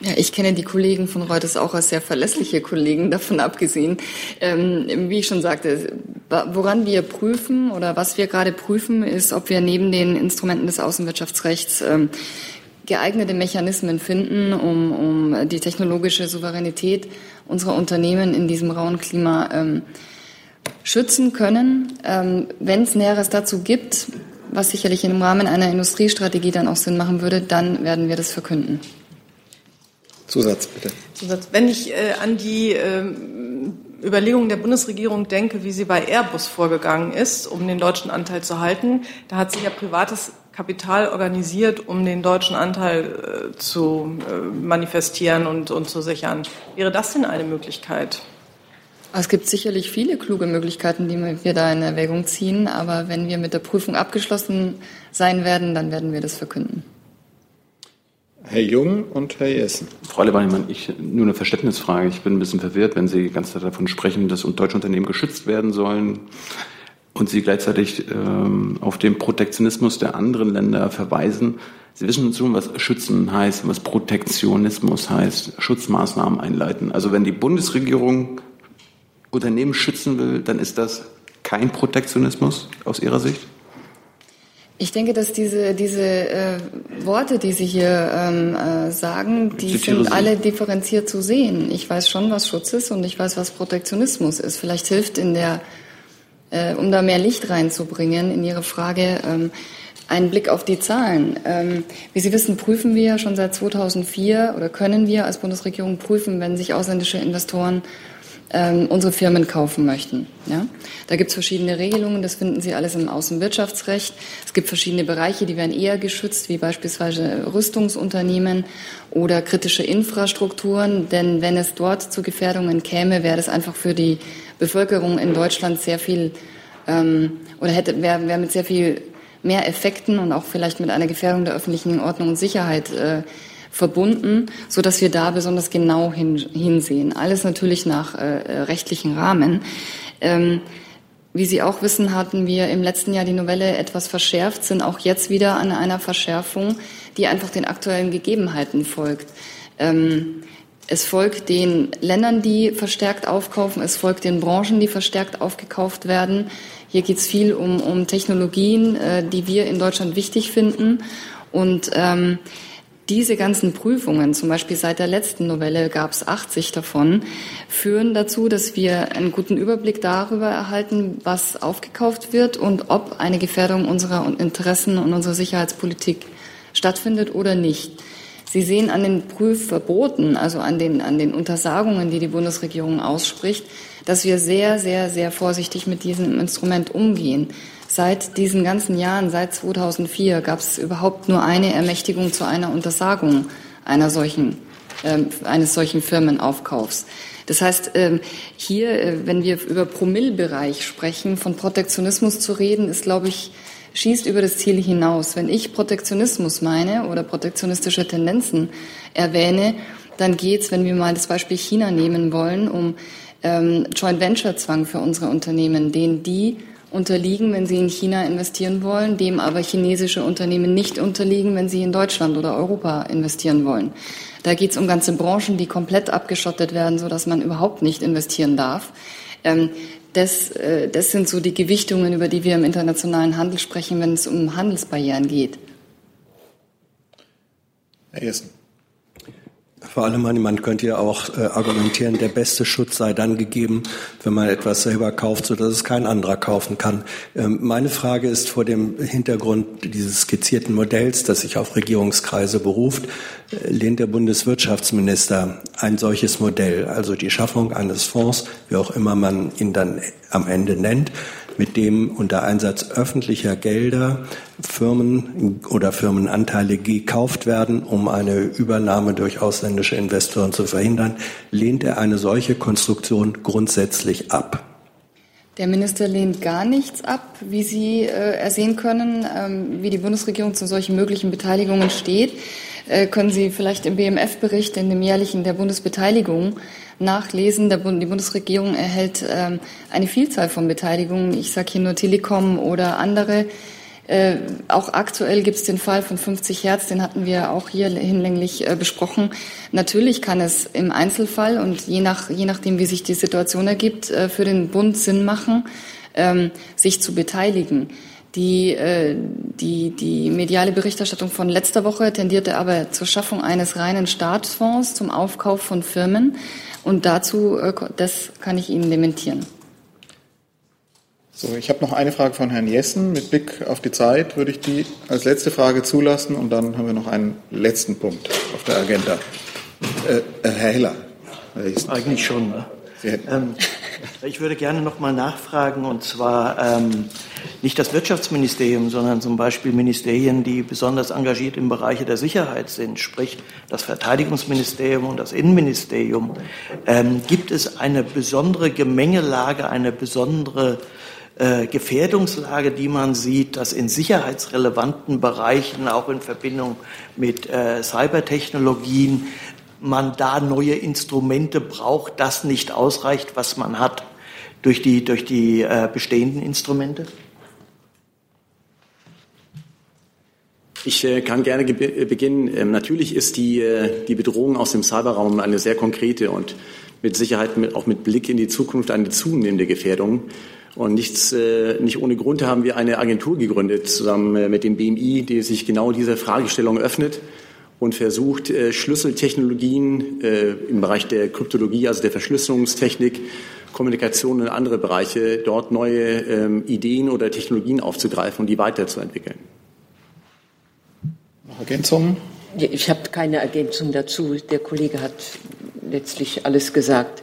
Ja, ich kenne die Kollegen von Reuters auch als sehr verlässliche Kollegen, davon abgesehen. Ähm, wie ich schon sagte, woran wir prüfen oder was wir gerade prüfen, ist, ob wir neben den Instrumenten des Außenwirtschaftsrechts ähm, geeignete Mechanismen finden, um, um die technologische Souveränität unserer Unternehmen in diesem rauen Klima ähm, schützen können. Ähm, Wenn es Näheres dazu gibt, was sicherlich im Rahmen einer Industriestrategie dann auch Sinn machen würde, dann werden wir das verkünden. Zusatz bitte. Zusatz. Wenn ich äh, an die äh, Überlegungen der Bundesregierung denke, wie sie bei Airbus vorgegangen ist, um den deutschen Anteil zu halten, da hat sie ja privates Kapital organisiert, um den deutschen Anteil äh, zu äh, manifestieren und, und zu sichern. Wäre das denn eine Möglichkeit? Es gibt sicherlich viele kluge Möglichkeiten, die wir da in Erwägung ziehen. Aber wenn wir mit der Prüfung abgeschlossen sein werden, dann werden wir das verkünden. Herr Jung und Herr Jessen. Frau Lebermann, ich nur eine Verständnisfrage. Ich bin ein bisschen verwirrt, wenn Sie die ganze Zeit davon sprechen, dass deutsche Unternehmen geschützt werden sollen und Sie gleichzeitig ähm, auf den Protektionismus der anderen Länder verweisen. Sie wissen schon, was Schützen heißt, was Protektionismus heißt, Schutzmaßnahmen einleiten. Also wenn die Bundesregierung Unternehmen schützen will, dann ist das kein Protektionismus aus Ihrer Sicht? Ich denke, dass diese, diese äh, Worte, die Sie hier ähm, äh, sagen, die sind Sie. alle differenziert zu sehen. Ich weiß schon, was Schutz ist und ich weiß, was Protektionismus ist. Vielleicht hilft in der äh, um da mehr Licht reinzubringen in Ihre Frage, ähm, einen Blick auf die Zahlen. Ähm, wie Sie wissen, prüfen wir schon seit 2004 oder können wir als Bundesregierung prüfen, wenn sich ausländische Investoren ähm, unsere Firmen kaufen möchten. Ja? Da gibt es verschiedene Regelungen, das finden Sie alles im Außenwirtschaftsrecht. Es gibt verschiedene Bereiche, die werden eher geschützt, wie beispielsweise Rüstungsunternehmen oder kritische Infrastrukturen. Denn wenn es dort zu Gefährdungen käme, wäre das einfach für die Bevölkerung in Deutschland sehr viel ähm, oder hätte wäre wär mit sehr viel mehr Effekten und auch vielleicht mit einer Gefährdung der öffentlichen Ordnung und Sicherheit äh, verbunden, so dass wir da besonders genau hin, hinsehen. Alles natürlich nach äh, rechtlichen Rahmen. Ähm, wie Sie auch wissen, hatten wir im letzten Jahr die Novelle etwas verschärft, sind auch jetzt wieder an einer Verschärfung, die einfach den aktuellen Gegebenheiten folgt. Ähm, es folgt den Ländern, die verstärkt aufkaufen. Es folgt den Branchen, die verstärkt aufgekauft werden. Hier geht es viel um, um Technologien, äh, die wir in Deutschland wichtig finden. Und ähm, diese ganzen Prüfungen, zum Beispiel seit der letzten Novelle gab es 80 davon, führen dazu, dass wir einen guten Überblick darüber erhalten, was aufgekauft wird und ob eine Gefährdung unserer Interessen und unserer Sicherheitspolitik stattfindet oder nicht. Sie sehen an den Prüfverboten, also an den, an den Untersagungen, die die Bundesregierung ausspricht, dass wir sehr, sehr, sehr vorsichtig mit diesem Instrument umgehen. Seit diesen ganzen Jahren, seit 2004, gab es überhaupt nur eine Ermächtigung zu einer Untersagung einer solchen, äh, eines solchen Firmenaufkaufs. Das heißt, ähm, hier, äh, wenn wir über Promillbereich sprechen, von Protektionismus zu reden, ist, glaube ich, schießt über das Ziel hinaus. Wenn ich Protektionismus meine oder protektionistische Tendenzen erwähne, dann geht es, wenn wir mal das Beispiel China nehmen wollen, um ähm, Joint Venture Zwang für unsere Unternehmen, den die unterliegen, wenn sie in China investieren wollen, dem aber chinesische Unternehmen nicht unterliegen, wenn sie in Deutschland oder Europa investieren wollen. Da geht es um ganze Branchen, die komplett abgeschottet werden, sodass man überhaupt nicht investieren darf. Ähm, das, äh, das sind so die Gewichtungen, über die wir im internationalen Handel sprechen, wenn es um Handelsbarrieren geht. Herr Essen. Vor allem, man könnte ja auch äh, argumentieren, der beste Schutz sei dann gegeben, wenn man etwas selber kauft, sodass es kein anderer kaufen kann. Ähm, meine Frage ist vor dem Hintergrund dieses skizzierten Modells, das sich auf Regierungskreise beruft, äh, lehnt der Bundeswirtschaftsminister ein solches Modell, also die Schaffung eines Fonds, wie auch immer man ihn dann am Ende nennt, mit dem unter Einsatz öffentlicher Gelder Firmen oder Firmenanteile gekauft werden, um eine Übernahme durch ausländische Investoren zu verhindern, lehnt er eine solche Konstruktion grundsätzlich ab. Der Minister lehnt gar nichts ab, wie Sie äh, ersehen können, ähm, wie die Bundesregierung zu solchen möglichen Beteiligungen steht. Äh, können Sie vielleicht im BMF-Bericht, in dem jährlichen der Bundesbeteiligung, nachlesen. Der Bund, die Bundesregierung erhält ähm, eine Vielzahl von Beteiligungen. Ich sage hier nur Telekom oder andere. Äh, auch aktuell gibt es den Fall von 50 Hertz, den hatten wir auch hier hinlänglich äh, besprochen. Natürlich kann es im Einzelfall und je, nach, je nachdem, wie sich die Situation ergibt, äh, für den Bund Sinn machen, ähm, sich zu beteiligen. Die, äh, die, die mediale Berichterstattung von letzter Woche tendierte aber zur Schaffung eines reinen Staatsfonds zum Aufkauf von Firmen. Und dazu, äh, das kann ich Ihnen dementieren. So, ich habe noch eine Frage von Herrn Jessen. Mit Blick auf die Zeit würde ich die als letzte Frage zulassen und dann haben wir noch einen letzten Punkt auf der Agenda. Äh, Herr Heller. Eigentlich schon. Ne? Ähm, ich würde gerne noch mal nachfragen, und zwar ähm, nicht das Wirtschaftsministerium, sondern zum Beispiel Ministerien, die besonders engagiert im Bereich der Sicherheit sind, sprich das Verteidigungsministerium und das Innenministerium. Ähm, gibt es eine besondere Gemengelage, eine besondere äh, Gefährdungslage, die man sieht, dass in sicherheitsrelevanten Bereichen, auch in Verbindung mit äh, Cybertechnologien, man da neue Instrumente braucht, das nicht ausreicht, was man hat durch die, durch die äh, bestehenden Instrumente? Ich äh, kann gerne äh, beginnen. Ähm, natürlich ist die, äh, die Bedrohung aus dem Cyberraum eine sehr konkrete und mit Sicherheit auch mit Blick in die Zukunft eine zunehmende Gefährdung. Und nichts, nicht ohne Grund haben wir eine Agentur gegründet, zusammen mit dem BMI, die sich genau dieser Fragestellung öffnet und versucht, äh, Schlüsseltechnologien äh, im Bereich der Kryptologie, also der Verschlüsselungstechnik, Kommunikation und andere Bereiche, dort neue ähm, Ideen oder Technologien aufzugreifen und die weiterzuentwickeln. Noch Ergänzungen? Ich habe keine Ergänzung dazu. Der Kollege hat letztlich alles gesagt.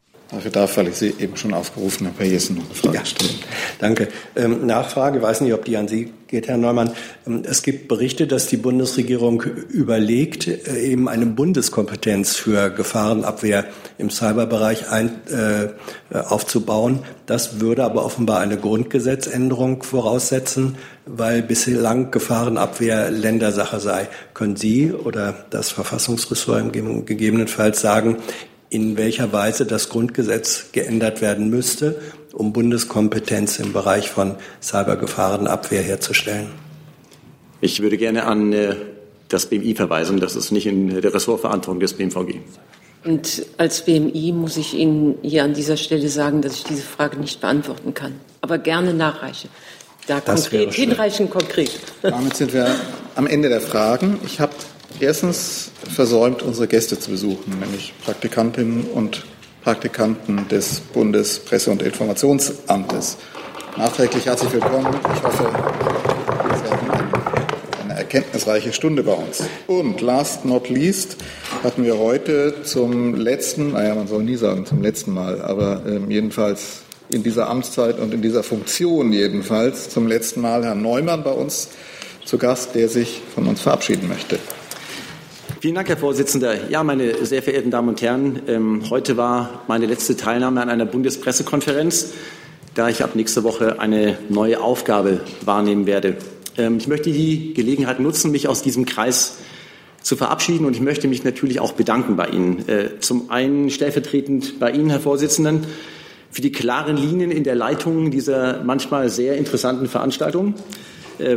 Dafür darf, weil ich Sie eben schon aufgerufen habe, Herr Jessen, noch eine Frage ja, stellen. Danke. Ähm, Nachfrage, weiß nicht, ob die an Sie geht, Herr Neumann. Ähm, es gibt Berichte, dass die Bundesregierung überlegt, äh, eben eine Bundeskompetenz für Gefahrenabwehr im Cyberbereich ein, äh, aufzubauen. Das würde aber offenbar eine Grundgesetzänderung voraussetzen, weil bislang Gefahrenabwehr Ländersache sei. Können Sie oder das Verfassungsressort gegebenenfalls sagen, in welcher Weise das Grundgesetz geändert werden müsste, um Bundeskompetenz im Bereich von Cybergefahrenabwehr herzustellen. Ich würde gerne an äh, das BMI verweisen. Das ist nicht in der Ressortverantwortung des BMVG. Und als BMI muss ich Ihnen hier an dieser Stelle sagen, dass ich diese Frage nicht beantworten kann. Aber gerne nachreiche. Da konkret, hinreichend konkret. Damit sind wir am Ende der Fragen. Ich habe erstens versäumt, unsere Gäste zu besuchen, nämlich Praktikantinnen und Praktikanten des Bundespresse- und Informationsamtes. Nachträglich herzlich willkommen. Ich hoffe, Sie hatten eine erkenntnisreiche Stunde bei uns. Und last not least hatten wir heute zum letzten, naja, man soll nie sagen zum letzten Mal, aber äh, jedenfalls in dieser Amtszeit und in dieser Funktion jedenfalls zum letzten Mal Herrn Neumann bei uns zu Gast, der sich von uns verabschieden möchte. Vielen Dank, Herr Vorsitzender. Ja, meine sehr verehrten Damen und Herren, ähm, heute war meine letzte Teilnahme an einer Bundespressekonferenz. da ich ab nächster Woche eine neue Aufgabe wahrnehmen werde. Ähm, ich möchte die Gelegenheit nutzen, mich aus diesem Kreis zu verabschieden und ich möchte mich natürlich auch bedanken bei Ihnen. Äh, zum einen stellvertretend bei Ihnen, Herr Vorsitzenden, für die klaren Linien in der Leitung dieser manchmal sehr interessanten Veranstaltung,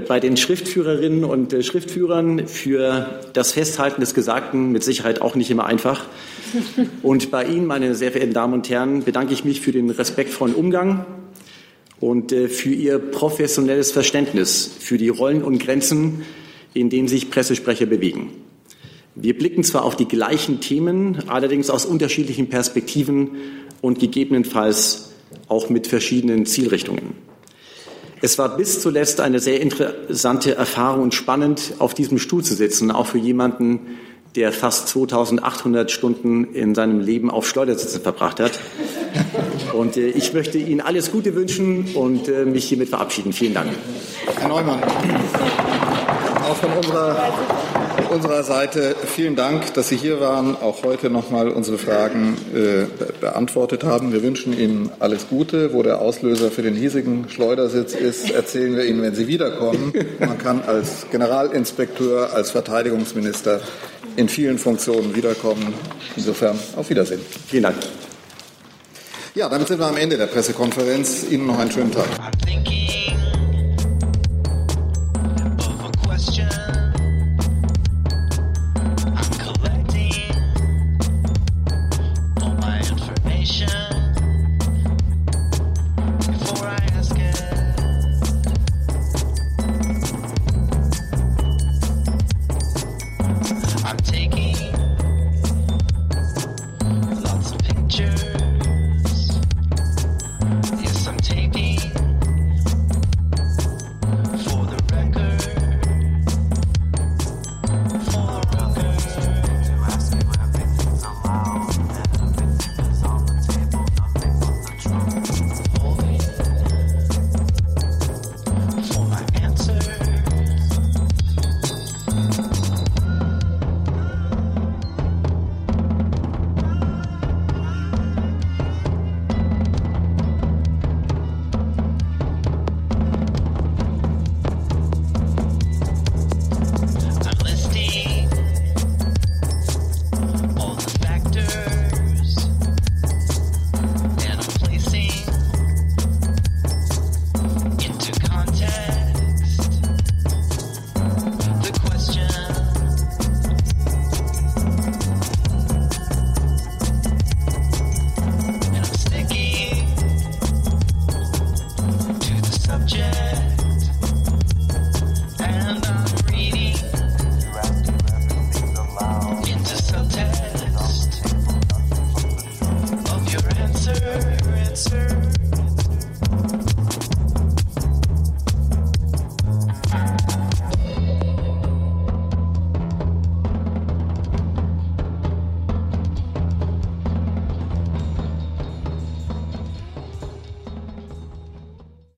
bei den Schriftführerinnen und äh, Schriftführern für das Festhalten des Gesagten mit Sicherheit auch nicht immer einfach. Und bei Ihnen, meine sehr verehrten Damen und Herren, bedanke ich mich für den respektvollen Umgang und für Ihr professionelles Verständnis für die Rollen und Grenzen, in denen sich Pressesprecher bewegen. Wir blicken zwar auf die gleichen Themen, allerdings aus unterschiedlichen Perspektiven und gegebenenfalls auch mit verschiedenen Zielrichtungen. Es war bis zuletzt eine sehr interessante Erfahrung und spannend, auf diesem Stuhl zu sitzen, auch für jemanden, der fast 2800 Stunden in seinem Leben auf Schleudersitzen verbracht hat. Und äh, ich möchte Ihnen alles Gute wünschen und äh, mich hiermit verabschieden. Vielen Dank. Herr Neumann, auch von unserer unserer Seite vielen Dank, dass Sie hier waren, auch heute nochmal unsere Fragen äh, beantwortet haben. Wir wünschen Ihnen alles Gute. Wo der Auslöser für den hiesigen Schleudersitz ist, erzählen wir Ihnen, wenn Sie wiederkommen. Man kann als Generalinspekteur, als Verteidigungsminister in vielen Funktionen wiederkommen. Insofern auf Wiedersehen. Vielen Dank. Ja, damit sind wir am Ende der Pressekonferenz. Ihnen noch einen schönen Tag.